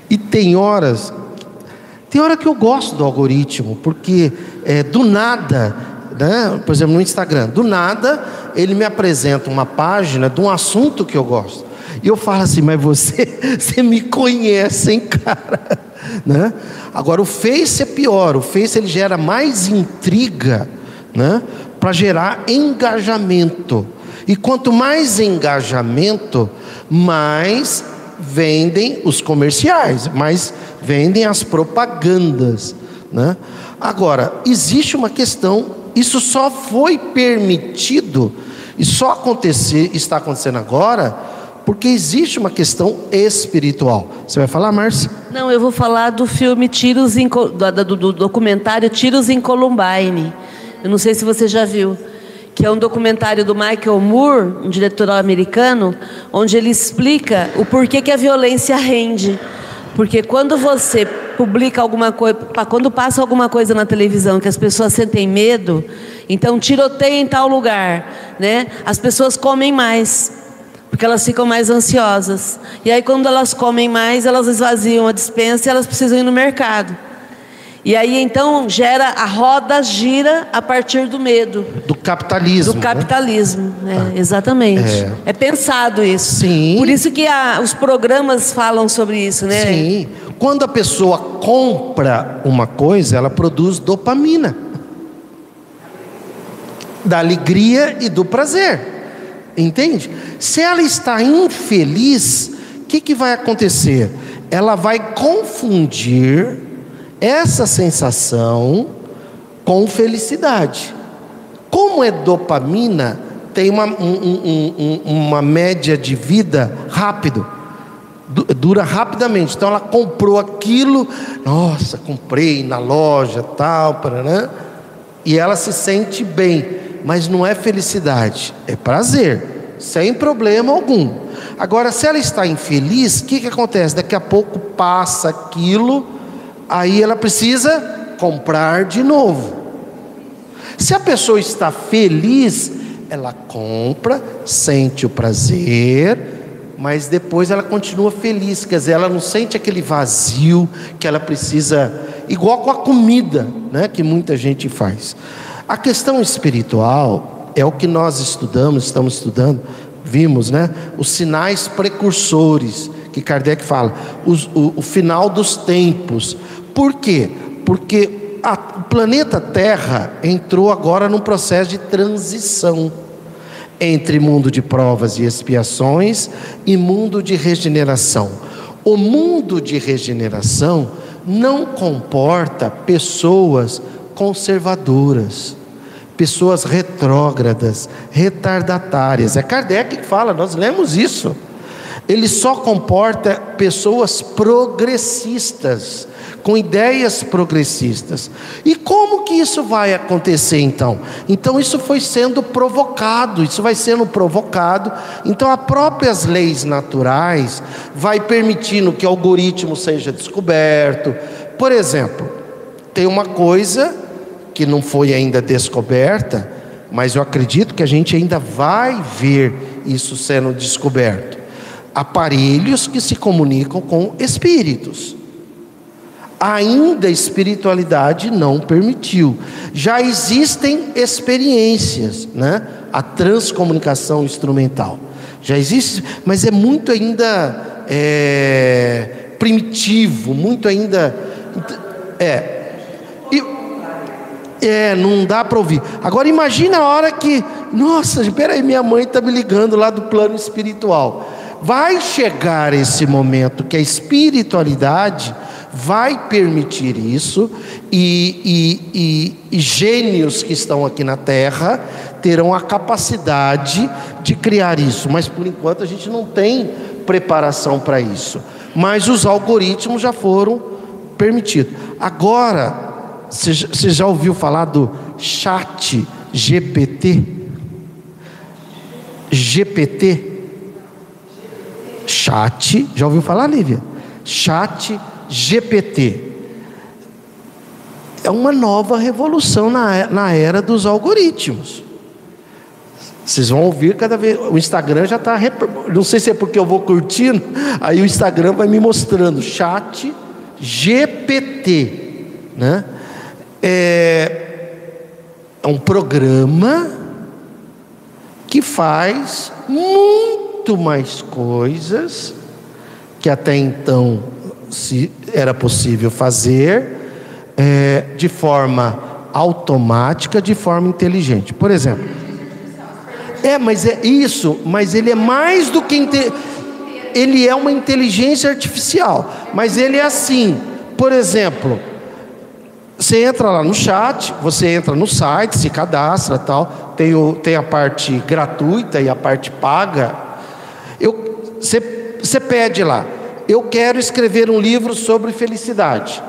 e tem horas, tem hora que eu gosto do algoritmo, porque é, do nada, né, por exemplo, no Instagram, do nada ele me apresenta uma página de um assunto que eu gosto. E eu falo assim, mas você, (laughs) você me conhece, hein, cara? (laughs) Né? Agora o Face é pior, o Face ele gera mais intriga, né? Para gerar engajamento. E quanto mais engajamento, mais vendem os comerciais, mais vendem as propagandas, né? Agora, existe uma questão, isso só foi permitido e só acontecer, está acontecendo agora, porque existe uma questão espiritual. Você vai falar, Márcia? Não, eu vou falar do filme Tiros em, do, do documentário Tiros em Columbine. Eu não sei se você já viu que é um documentário do Michael Moore, um diretor americano, onde ele explica o porquê que a violência rende. Porque quando você publica alguma coisa, quando passa alguma coisa na televisão que as pessoas sentem medo, então tiroteio em tal lugar, né? As pessoas comem mais porque elas ficam mais ansiosas. E aí, quando elas comem mais, elas esvaziam a dispensa e elas precisam ir no mercado. E aí então gera a roda gira a partir do medo. Do capitalismo. Do né? capitalismo, né? é, exatamente. É. é. pensado isso. Sim. Por isso que a, os programas falam sobre isso, né? Sim. Quando a pessoa compra uma coisa, ela produz dopamina. Da alegria e do prazer. Entende? Se ela está infeliz, o que, que vai acontecer? Ela vai confundir essa sensação com felicidade. Como é dopamina, tem uma, um, um, uma média de vida rápido, dura rapidamente. Então ela comprou aquilo, nossa, comprei na loja, tal, né? e ela se sente bem, mas não é felicidade, é prazer, sem problema algum. Agora, se ela está infeliz, o que, que acontece? Daqui a pouco passa aquilo aí ela precisa comprar de novo. Se a pessoa está feliz, ela compra, sente o prazer, mas depois ela continua feliz, quer dizer, ela não sente aquele vazio que ela precisa, igual com a comida, né, que muita gente faz. A questão espiritual é o que nós estudamos, estamos estudando, vimos, né, os sinais precursores que Kardec fala, os, o, o final dos tempos, por quê? Porque a, o planeta Terra entrou agora num processo de transição entre mundo de provas e expiações e mundo de regeneração. O mundo de regeneração não comporta pessoas conservadoras, pessoas retrógradas, retardatárias. É Kardec que fala, nós lemos isso. Ele só comporta pessoas progressistas, com ideias progressistas. E como que isso vai acontecer então? Então isso foi sendo provocado, isso vai sendo provocado. Então as próprias leis naturais vai permitindo que o algoritmo seja descoberto. Por exemplo, tem uma coisa que não foi ainda descoberta, mas eu acredito que a gente ainda vai ver isso sendo descoberto. Aparelhos que se comunicam com espíritos ainda a espiritualidade não permitiu. Já existem experiências, né? A transcomunicação instrumental. Já existe, mas é muito ainda é, primitivo, muito ainda. É. E, é, não dá para ouvir. Agora imagina a hora que, nossa, espera aí, minha mãe está me ligando lá do plano espiritual. Vai chegar esse momento que a espiritualidade vai permitir isso, e, e, e, e, gênios que estão aqui na Terra terão a capacidade de criar isso, mas por enquanto a gente não tem preparação para isso. Mas os algoritmos já foram permitidos. Agora, você já ouviu falar do Chat GPT? GPT? Chat, já ouviu falar, Lívia? Chat GPT. É uma nova revolução na, na era dos algoritmos. Vocês vão ouvir cada vez. O Instagram já está. Não sei se é porque eu vou curtindo, aí o Instagram vai me mostrando. Chat GPT. Né? É, é um programa que faz muito mais coisas que até então se era possível fazer é, de forma automática, de forma inteligente. Por exemplo, é, mas é isso, mas ele é mais do que ele é uma inteligência artificial, mas ele é assim. Por exemplo, você entra lá no chat, você entra no site, se cadastra, tal. Tem, o, tem a parte gratuita e a parte paga. Eu, você, você pede lá, eu quero escrever um livro sobre felicidade.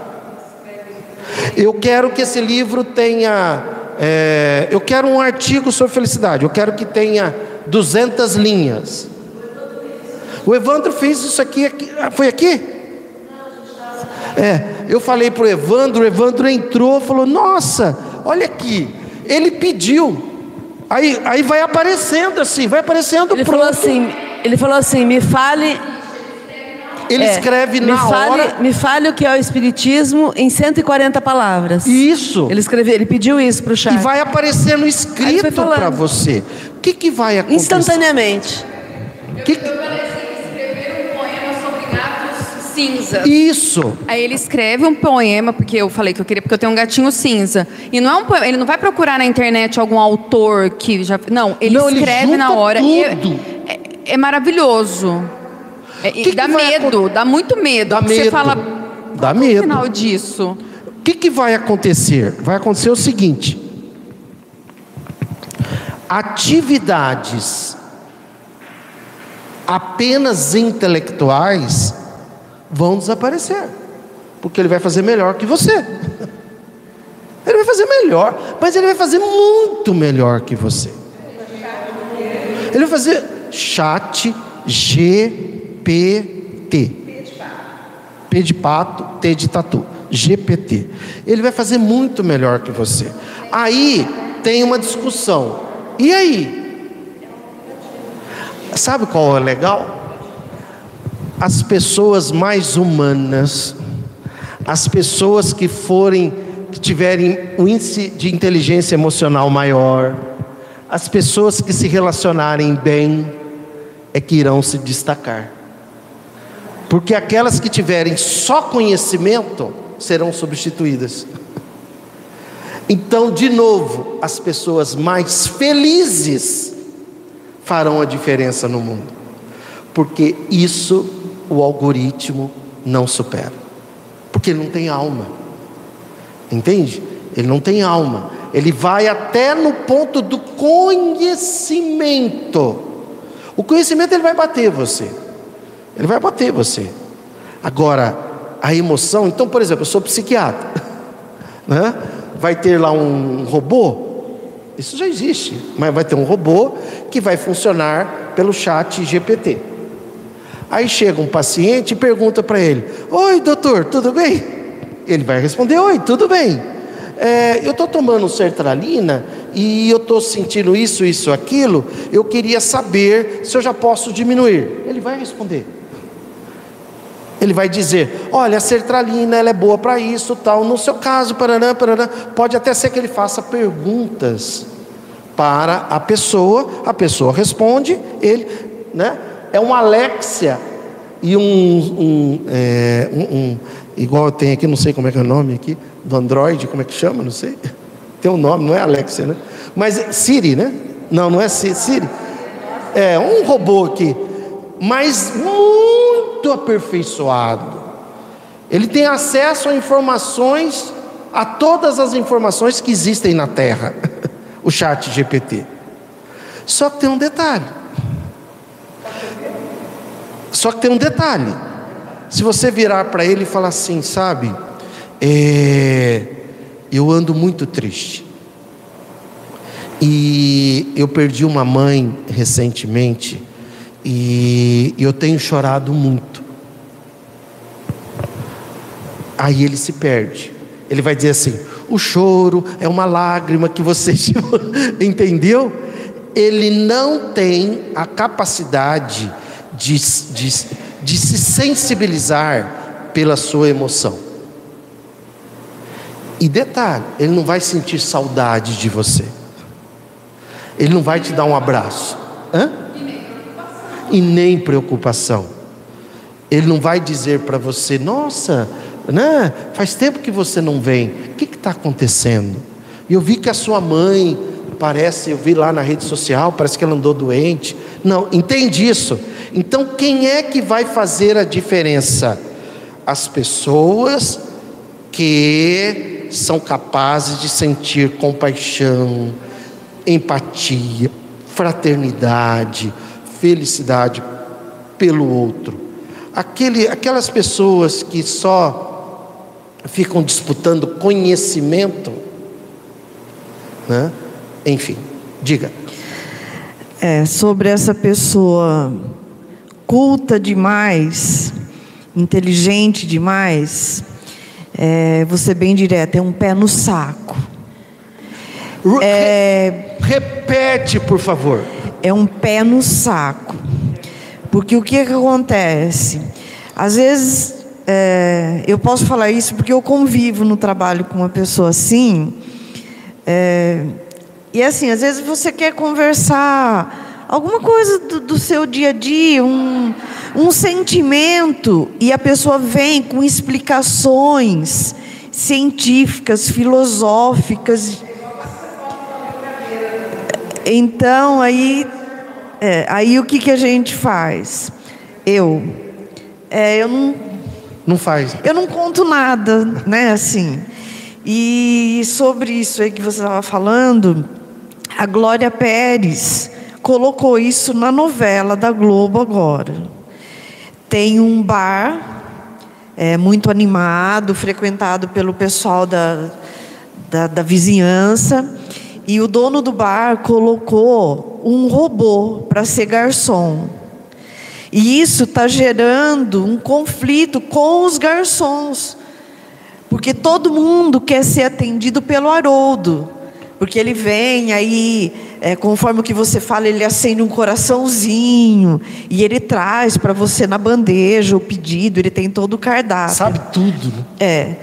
Eu quero que esse livro tenha. É, eu quero um artigo sobre felicidade. Eu quero que tenha 200 linhas. O Evandro fez isso aqui. aqui ah, foi aqui? É, eu falei para o Evandro. O Evandro entrou falou: Nossa, olha aqui. Ele pediu. Aí, aí vai aparecendo assim, vai aparecendo ele pronto. Falou assim, ele falou assim: Me fale Ele é, escreve na fale, hora. Me fale o que é o Espiritismo em 140 palavras. Isso. Ele escreveu, ele pediu isso para o chat. E vai aparecer no escrito para você. O que, que vai acontecer? Instantaneamente. Que... cinzas. Isso. Aí ele escreve um poema, porque eu falei que eu queria, porque eu tenho um gatinho cinza. E não é um poema, ele não vai procurar na internet algum autor que já. Não, ele não, escreve ele na hora. Tudo. É, é, é maravilhoso. É, que dá que medo, dá muito medo. Dá medo. Você fala. Dá medo. final disso. O que, que vai acontecer? Vai acontecer o seguinte: atividades apenas intelectuais vão desaparecer, porque ele vai fazer melhor que você. (laughs) Ele vai fazer melhor, mas ele vai fazer muito melhor que você. Ele vai fazer chat GPT. P de pato, T de tatu. GPT. Ele vai fazer muito melhor que você. Aí tem uma discussão. E aí? Sabe qual é legal? As pessoas mais humanas, as pessoas que forem, que tiverem um índice de inteligência emocional maior, as pessoas que se relacionarem bem, é que irão se destacar. Porque aquelas que tiverem só conhecimento serão substituídas. Então, de novo, as pessoas mais felizes farão a diferença no mundo, porque isso o algoritmo não supera, porque ele não tem alma, entende? Ele não tem alma, ele vai até no ponto do conhecimento. O conhecimento ele vai bater você, ele vai bater você. Agora, a emoção, então, por exemplo, eu sou psiquiatra, (laughs) né? vai ter lá um robô isso já existe, mas vai ter um robô que vai funcionar pelo chat GPT. Aí chega um paciente e pergunta para ele: Oi, doutor, tudo bem? Ele vai responder: Oi, tudo bem. É, eu estou tomando sertralina e eu estou sentindo isso, isso, aquilo. Eu queria saber se eu já posso diminuir. Ele vai responder. Ele vai dizer: Olha, a sertralina ela é boa para isso, tal. No seu caso, paraná, paraná. Pode até ser que ele faça perguntas para a pessoa, a pessoa responde, ele, né? É uma Alexia e um, um, é, um, um igual tem aqui, não sei como é que é o nome aqui, do Android, como é que chama, não sei. (laughs) Tem um nome, não é Alexia, né? Mas Siri, né? Não, não é Siri. É um robô aqui, mas muito aperfeiçoado. Ele tem acesso a informações, a todas as informações que existem na Terra, (laughs) o chat GPT. Só que tem um detalhe. Só que tem um detalhe. Se você virar para ele e falar assim, sabe, é, eu ando muito triste. E eu perdi uma mãe recentemente e eu tenho chorado muito. Aí ele se perde. Ele vai dizer assim: o choro é uma lágrima que você (laughs) entendeu? Ele não tem a capacidade de, de, de se sensibilizar pela sua emoção. E detalhe, ele não vai sentir saudade de você. Ele não vai te dar um abraço. Hã? E nem preocupação. Ele não vai dizer para você, nossa, né? Faz tempo que você não vem. O que está acontecendo? Eu vi que a sua mãe parece, eu vi lá na rede social, parece que ela andou doente. Não, entende isso? Então quem é que vai fazer a diferença? As pessoas que são capazes de sentir compaixão, empatia, fraternidade, felicidade pelo outro. Aquele, aquelas pessoas que só ficam disputando conhecimento, né? Enfim, diga. É, sobre essa pessoa culta demais, inteligente demais, é, vou ser bem direta, é um pé no saco. É, Repete, por favor. É um pé no saco. Porque o que, que acontece? Às vezes, é, eu posso falar isso porque eu convivo no trabalho com uma pessoa assim. É, e assim, às vezes você quer conversar alguma coisa do, do seu dia a dia, um, um sentimento, e a pessoa vem com explicações científicas, filosóficas. Então, aí, é, aí o que, que a gente faz? Eu, é, eu não, não faz. Eu não conto nada, né? Assim. E sobre isso aí que você estava falando, a Glória Pérez colocou isso na novela da Globo agora. Tem um bar é, muito animado, frequentado pelo pessoal da, da, da vizinhança, e o dono do bar colocou um robô para ser garçom. E isso está gerando um conflito com os garçons, porque todo mundo quer ser atendido pelo Haroldo, porque ele vem aí, é, conforme o que você fala, ele acende um coraçãozinho e ele traz para você na bandeja o pedido, ele tem todo o cardápio. Sabe tudo. Né? É.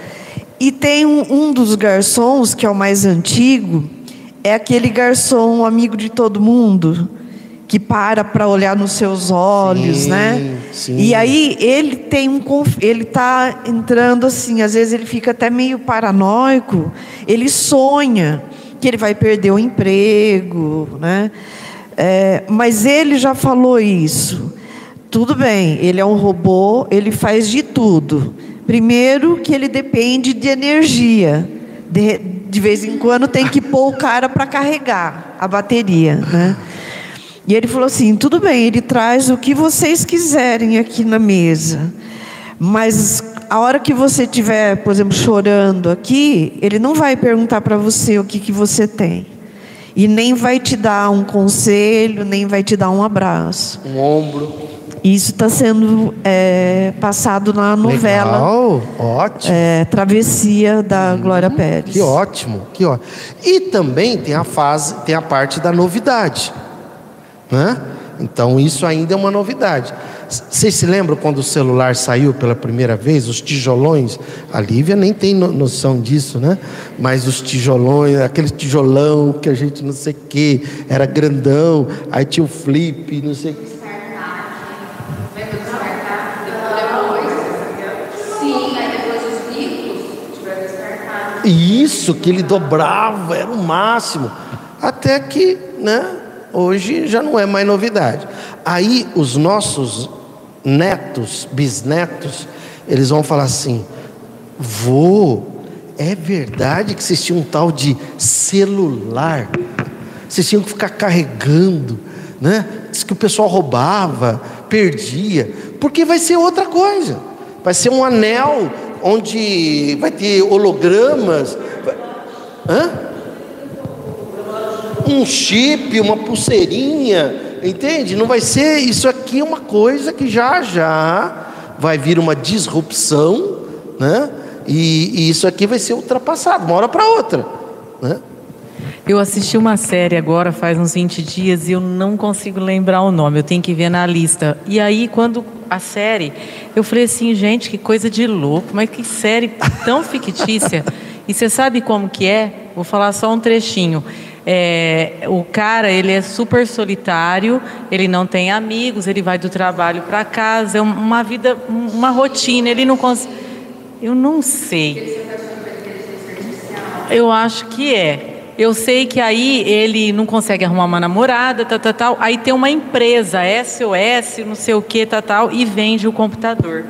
E tem um, um dos garçons, que é o mais antigo, é aquele garçom amigo de todo mundo que para para olhar nos seus olhos, sim, né? Sim. E aí ele tem um ele tá entrando assim, às vezes ele fica até meio paranoico, ele sonha que ele vai perder o emprego, né? É, mas ele já falou isso. Tudo bem, ele é um robô, ele faz de tudo. Primeiro que ele depende de energia. De, de vez em quando tem que pôr o cara para carregar a bateria, né? E ele falou assim: tudo bem, ele traz o que vocês quiserem aqui na mesa, mas a hora que você estiver, por exemplo, chorando aqui, ele não vai perguntar para você o que, que você tem. E nem vai te dar um conselho, nem vai te dar um abraço. Um ombro. Isso está sendo é, passado na novela. Legal, ótimo. É, Travessia da hum, Glória Pérez. Que ótimo, que ótimo. E também tem a fase, tem a parte da novidade. Né? Então isso ainda é uma novidade. Vocês se lembram quando o celular saiu pela primeira vez, os tijolões? A Lívia nem tem noção disso, né? Mas os tijolões, aquele tijolão que a gente não sei o que, era grandão, aí tinha o flip, não sei o que. Isso, que ele dobrava, era o máximo. Até que, né? Hoje já não é mais novidade. Aí os nossos netos, bisnetos, eles vão falar assim: vô, é verdade que tinham um tal de celular? Vocês tinham que ficar carregando, né? Diz que o pessoal roubava, perdia, porque vai ser outra coisa. Vai ser um anel onde vai ter hologramas. Hã? um chip, uma pulseirinha, entende? Não vai ser isso aqui é uma coisa que já já vai vir uma disrupção, né? E, e isso aqui vai ser ultrapassado, uma hora para outra, né? Eu assisti uma série agora, faz uns 20 dias, e eu não consigo lembrar o nome, eu tenho que ver na lista. E aí, quando a série, eu falei assim, gente, que coisa de louco, mas que série tão fictícia. E você sabe como que é? Vou falar só um trechinho. É, o cara ele é super solitário, ele não tem amigos, ele vai do trabalho para casa, é uma vida, uma rotina. Ele não consegue. Eu não sei. Eu acho que é. Eu sei que aí ele não consegue arrumar uma namorada, tal, tal, tal. Aí tem uma empresa, SOS, não sei o que, tal, tal, e vende o computador.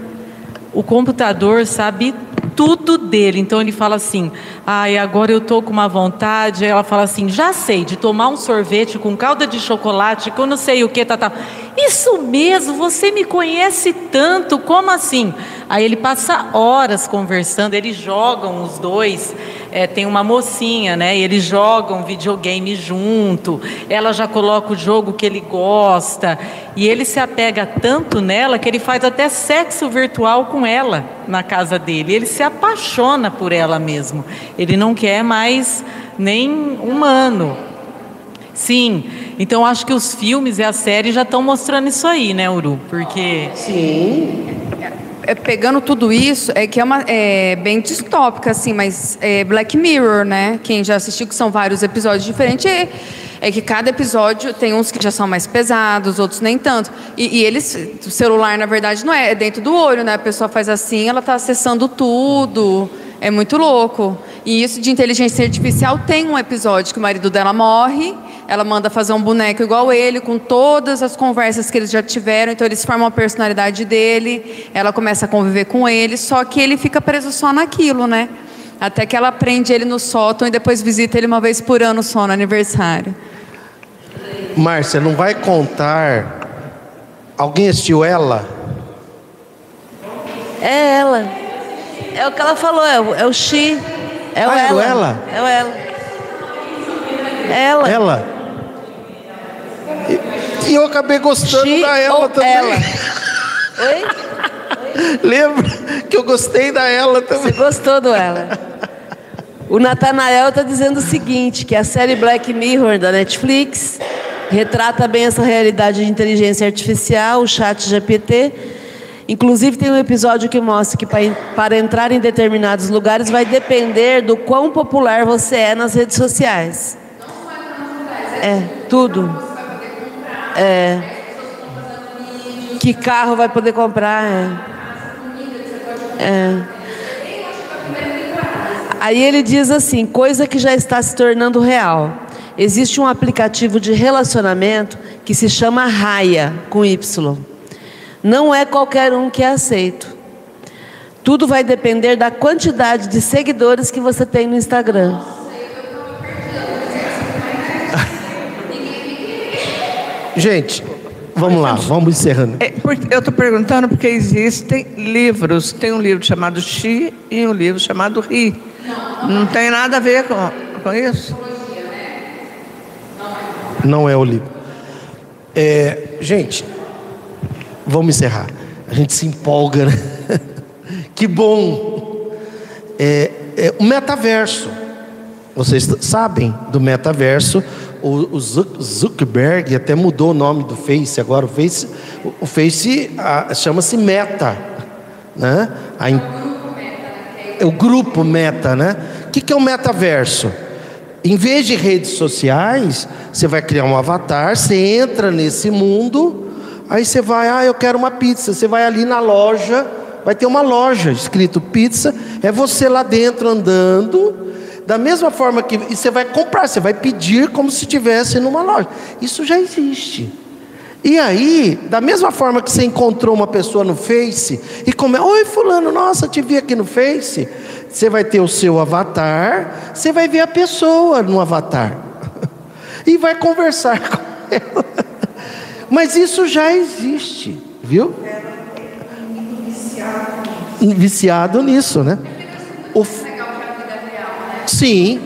O computador sabe tudo dele. Então ele fala assim: ai, agora eu tô com uma vontade. Ela fala assim: já sei, de tomar um sorvete com calda de chocolate, eu não sei o que, tá, tá. Isso mesmo, você me conhece tanto, como assim? Aí ele passa horas conversando, eles jogam os dois. É, tem uma mocinha, né? E eles jogam videogame junto. Ela já coloca o jogo que ele gosta. E ele se apega tanto nela que ele faz até sexo virtual com ela na casa dele. Ele se apaixona por ela mesmo. Ele não quer mais nem humano. Sim, então acho que os filmes e a série já estão mostrando isso aí, né, Uru? Porque. Sim. É, pegando tudo isso, é que é, uma, é bem distópica, assim, mas é Black Mirror, né? Quem já assistiu, que são vários episódios diferentes, é, é que cada episódio tem uns que já são mais pesados, outros nem tanto. E, e eles, o celular, na verdade, não é, é dentro do olho, né? A pessoa faz assim, ela está acessando tudo. É muito louco. E isso de inteligência artificial tem um episódio que o marido dela morre, ela manda fazer um boneco igual ele, com todas as conversas que eles já tiveram, então eles formam a personalidade dele, ela começa a conviver com ele, só que ele fica preso só naquilo, né? Até que ela prende ele no sótão e depois visita ele uma vez por ano só no aniversário. Márcia, não vai contar. Alguém assistiu ela? É ela. É o que ela falou, é o, é o Xi. É o ah, ela. É o ela? É o ela. Ela. Ela. E, e eu acabei gostando Xi da ela também. Ela. (laughs) Oi? Lembra que eu gostei da ela também. Você gostou do ela? O Natanael está dizendo o seguinte, que a série Black Mirror da Netflix retrata bem essa realidade de inteligência artificial, o chat GPT, Inclusive, tem um episódio que mostra que para entrar em determinados lugares vai depender do quão popular você é nas redes sociais. É, tudo. É. Que carro vai poder comprar? É. é. Aí ele diz assim: coisa que já está se tornando real. Existe um aplicativo de relacionamento que se chama Raya, com Y. Não é qualquer um que é aceito. Tudo vai depender da quantidade de seguidores que você tem no Instagram. Gente, vamos lá, vamos encerrando. É, eu estou perguntando porque existem livros. Tem um livro chamado Xi e um livro chamado Ri. Não tem nada a ver com, com isso? Não é o livro. É, gente, Vamos encerrar. A gente se empolga, né? (laughs) que bom. É, é, o metaverso. Vocês sabem do metaverso. O, o Zuckerberg até mudou o nome do Face. Agora o Face, o Face chama-se Meta, né? A, é o grupo Meta, né? O que, que é o metaverso? Em vez de redes sociais, você vai criar um avatar, você entra nesse mundo Aí você vai, ah, eu quero uma pizza. Você vai ali na loja, vai ter uma loja escrito pizza. É você lá dentro andando, da mesma forma que e você vai comprar, você vai pedir como se estivesse numa loja. Isso já existe. E aí, da mesma forma que você encontrou uma pessoa no Face e come, oi fulano, nossa, te vi aqui no Face. Você vai ter o seu avatar, você vai ver a pessoa no avatar (laughs) e vai conversar (laughs) com ela. Mas isso já existe, viu? Viciado nisso, né? O... Sim.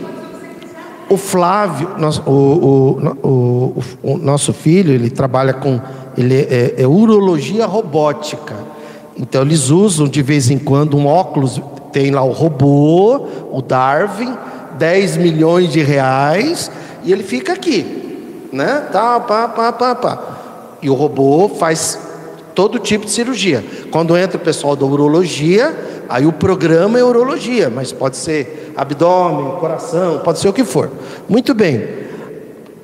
O Flávio, o, o, o, nosso filho, ele trabalha com. Ele é, é urologia robótica. Então eles usam de vez em quando um óculos, tem lá o robô, o Darwin, 10 milhões de reais, e ele fica aqui, né? Tá, pá, pá, pá, pá. E o robô faz todo tipo de cirurgia. Quando entra o pessoal da urologia, aí o programa é urologia, mas pode ser abdômen, coração, pode ser o que for. Muito bem.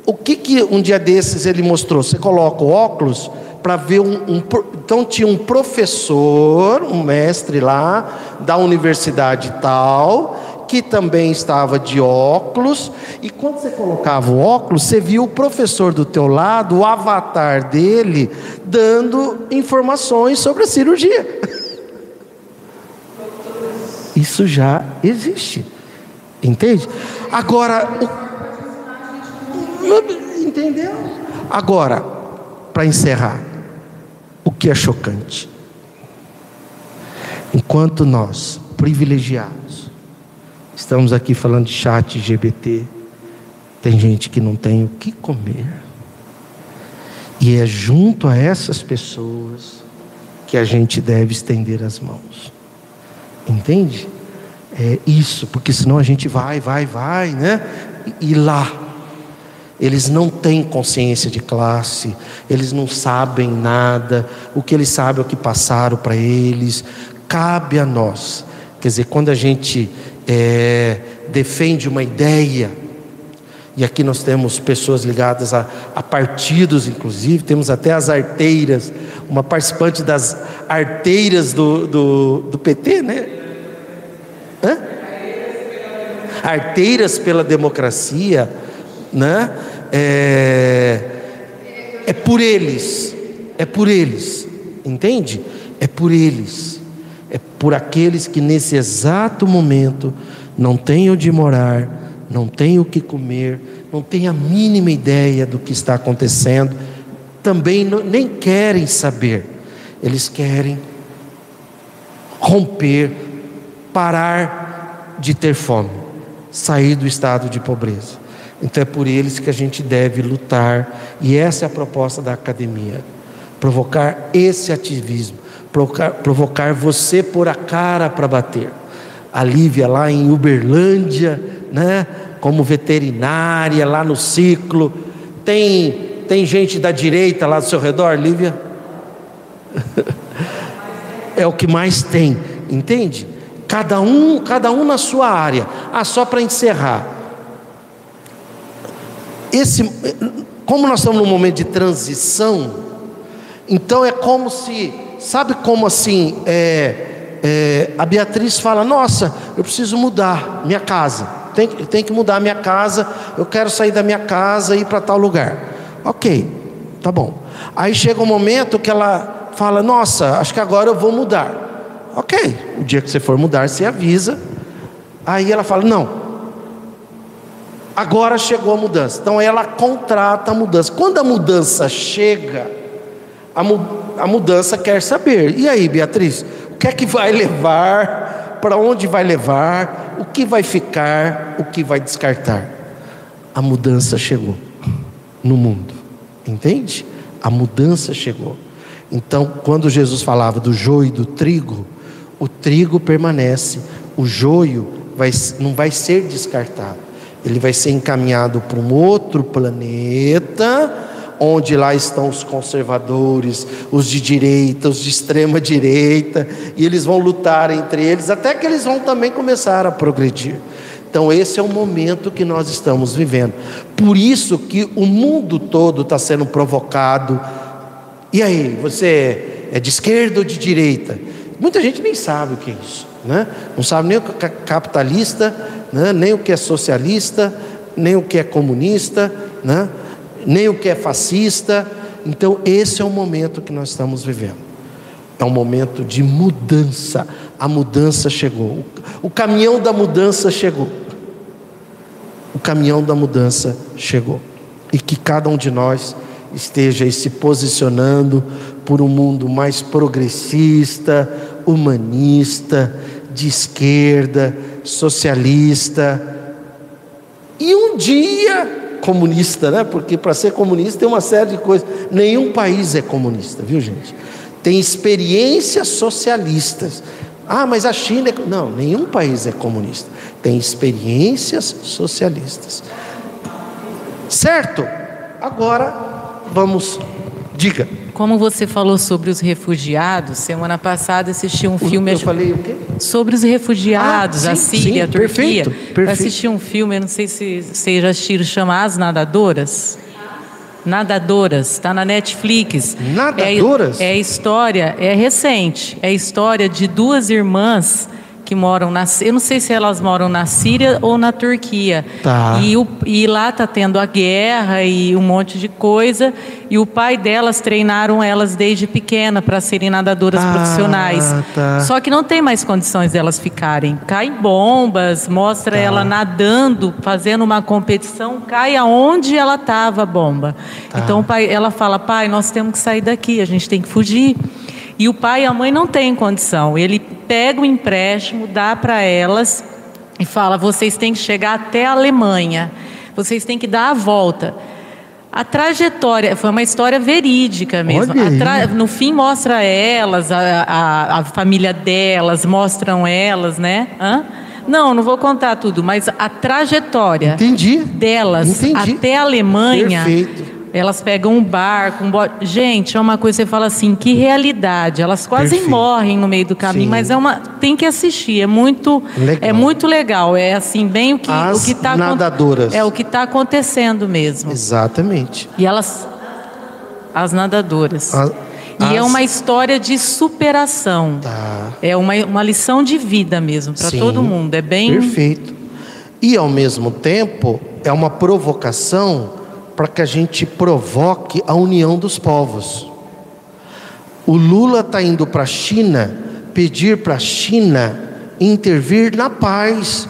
O que, que um dia desses ele mostrou? Você coloca o óculos para ver um, um, Então tinha um professor, um mestre lá, da universidade tal, que também estava de óculos, e quando você colocava o óculos, você via o professor do teu lado, o avatar dele, dando informações sobre a cirurgia. (laughs) Isso já existe. Entende? Agora, o... (laughs) entendeu? Agora, para encerrar, o que é chocante? Enquanto nós, privilegiados, Estamos aqui falando de chat GBT. Tem gente que não tem o que comer. E é junto a essas pessoas que a gente deve estender as mãos. Entende? É isso, porque senão a gente vai, vai, vai, né? E lá. Eles não têm consciência de classe, eles não sabem nada, o que eles sabem é o que passaram para eles. Cabe a nós, quer dizer, quando a gente é, defende uma ideia, e aqui nós temos pessoas ligadas a, a, partidos, inclusive, temos até as arteiras, uma participante das arteiras do, do, do PT, né? Hã? Arteiras pela democracia, né? É, é por eles, é por eles, entende? É por eles, é por aqueles que nesse exato momento não têm onde morar, não têm o que comer, não têm a mínima ideia do que está acontecendo, também não, nem querem saber, eles querem romper, parar de ter fome, sair do estado de pobreza. Então é por eles que a gente deve lutar, e essa é a proposta da academia: provocar esse ativismo, provocar, você pôr a cara para bater. A Lívia lá em Uberlândia, né? como veterinária, lá no ciclo. Tem, tem gente da direita lá do seu redor, Lívia? (laughs) é o que mais tem, entende? Cada um, cada um na sua área. Ah, só para encerrar. Esse, como nós estamos num momento de transição, então é como se, sabe como assim, é, é, a Beatriz fala: Nossa, eu preciso mudar minha casa, tem, tem que mudar minha casa, eu quero sair da minha casa e ir para tal lugar. Ok, tá bom. Aí chega um momento que ela fala: Nossa, acho que agora eu vou mudar. Ok, o dia que você for mudar, você avisa. Aí ela fala: Não, agora chegou a mudança. Então ela contrata a mudança. Quando a mudança chega, a, mu a mudança quer saber. E aí, Beatriz, o que é que vai levar? Para onde vai levar? O que vai ficar? O que vai descartar? A mudança chegou no mundo, entende? A mudança chegou. Então, quando Jesus falava do joio e do trigo, o trigo permanece, o joio vai, não vai ser descartado, ele vai ser encaminhado para um outro planeta onde lá estão os conservadores, os de direita, os de extrema direita, e eles vão lutar entre eles, até que eles vão também começar a progredir. Então, esse é o momento que nós estamos vivendo. Por isso que o mundo todo está sendo provocado. E aí, você é de esquerda ou de direita? Muita gente nem sabe o que é isso, né? não sabe nem o que é capitalista, né? nem o que é socialista, nem o que é comunista, né? Nem o que é fascista. Então, esse é o momento que nós estamos vivendo. É um momento de mudança. A mudança chegou. O caminhão da mudança chegou. O caminhão da mudança chegou. E que cada um de nós esteja se posicionando por um mundo mais progressista, humanista, de esquerda, socialista. E um dia comunista, né? Porque para ser comunista tem uma série de coisas. Nenhum país é comunista, viu, gente? Tem experiências socialistas. Ah, mas a China é... Não, nenhum país é comunista. Tem experiências socialistas. Certo? Agora vamos Diga. Como você falou sobre os refugiados, semana passada assisti um filme. Eu falei o quê? Sobre os refugiados, ah, sim, a Síria, sim, a Turquia. Perfeito, perfeito. assisti um filme, eu não sei se vocês já assistiram, chama As Nadadoras. Nadadoras, está na Netflix. Nadadoras? É, é história, é recente. É história de duas irmãs que moram na. Eu não sei se elas moram na Síria ou na Turquia. Tá. E, o, e lá está tendo a guerra e um monte de coisa. E o pai delas treinaram elas desde pequena para serem nadadoras ah, profissionais. Tá. Só que não tem mais condições delas ficarem. Cai bombas, mostra tá. ela nadando, fazendo uma competição, cai aonde ela estava a bomba. Tá. Então o pai, ela fala: pai, nós temos que sair daqui, a gente tem que fugir. E o pai e a mãe não têm condição. Ele pega o empréstimo, dá para elas e fala: vocês têm que chegar até a Alemanha, vocês têm que dar a volta. A trajetória foi uma história verídica mesmo. Tra... No fim mostra elas, a, a, a, família delas, mostram elas, né? Hã? Não, não vou contar tudo, mas a trajetória Entendi. delas Entendi. até a Alemanha. Perfeito. Elas pegam um barco, um. Gente, é uma coisa que você fala assim, que realidade. Elas quase Perfeito. morrem no meio do caminho, Sim. mas é uma. Tem que assistir. É muito. Legal. É muito legal. É assim, bem o que As o que tá nadadoras. É o que está acontecendo mesmo. Exatamente. E elas. As nadadoras. A- E é as- uma história de superação. Tá. É uma, uma lição de vida mesmo, para todo mundo. É bem. Perfeito. E ao mesmo tempo, é uma provocação para que a gente provoque a união dos povos. O Lula está indo para a China pedir para a China intervir na paz,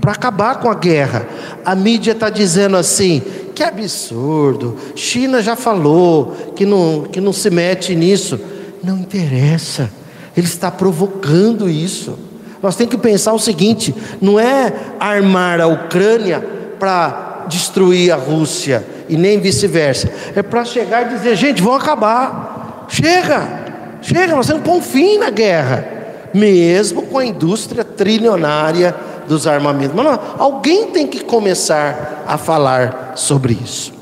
para acabar com a guerra. A mídia está dizendo assim: que absurdo, China já falou que não, que não se mete nisso. Não interessa, ele está provocando isso. Nós temos que pensar o seguinte: não é armar a Ucrânia para destruir a Rússia e nem vice-versa. É para chegar e dizer, gente, vão acabar. Chega, chega, nós temos que pôr um fim na guerra, mesmo com a indústria trilionária dos armamentos. Mas não, alguém tem que começar a falar sobre isso.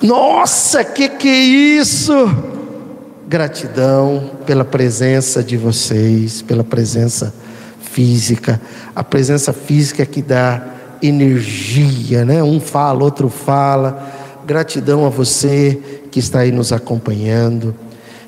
Nossa, que que é isso? Gratidão pela presença de vocês, pela presença física, a presença física que dá energia, né? Um fala, outro fala. Gratidão a você que está aí nos acompanhando.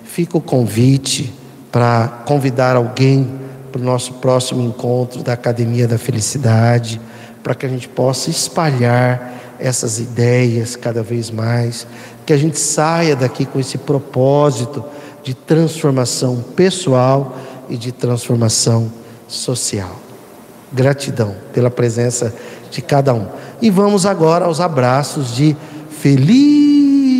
Fica o convite para convidar alguém para o nosso próximo encontro da Academia da Felicidade, para que a gente possa espalhar essas ideias cada vez mais, que a gente saia daqui com esse propósito de transformação pessoal e de transformação social. Gratidão pela presença de cada um. E vamos agora aos abraços de felicidade.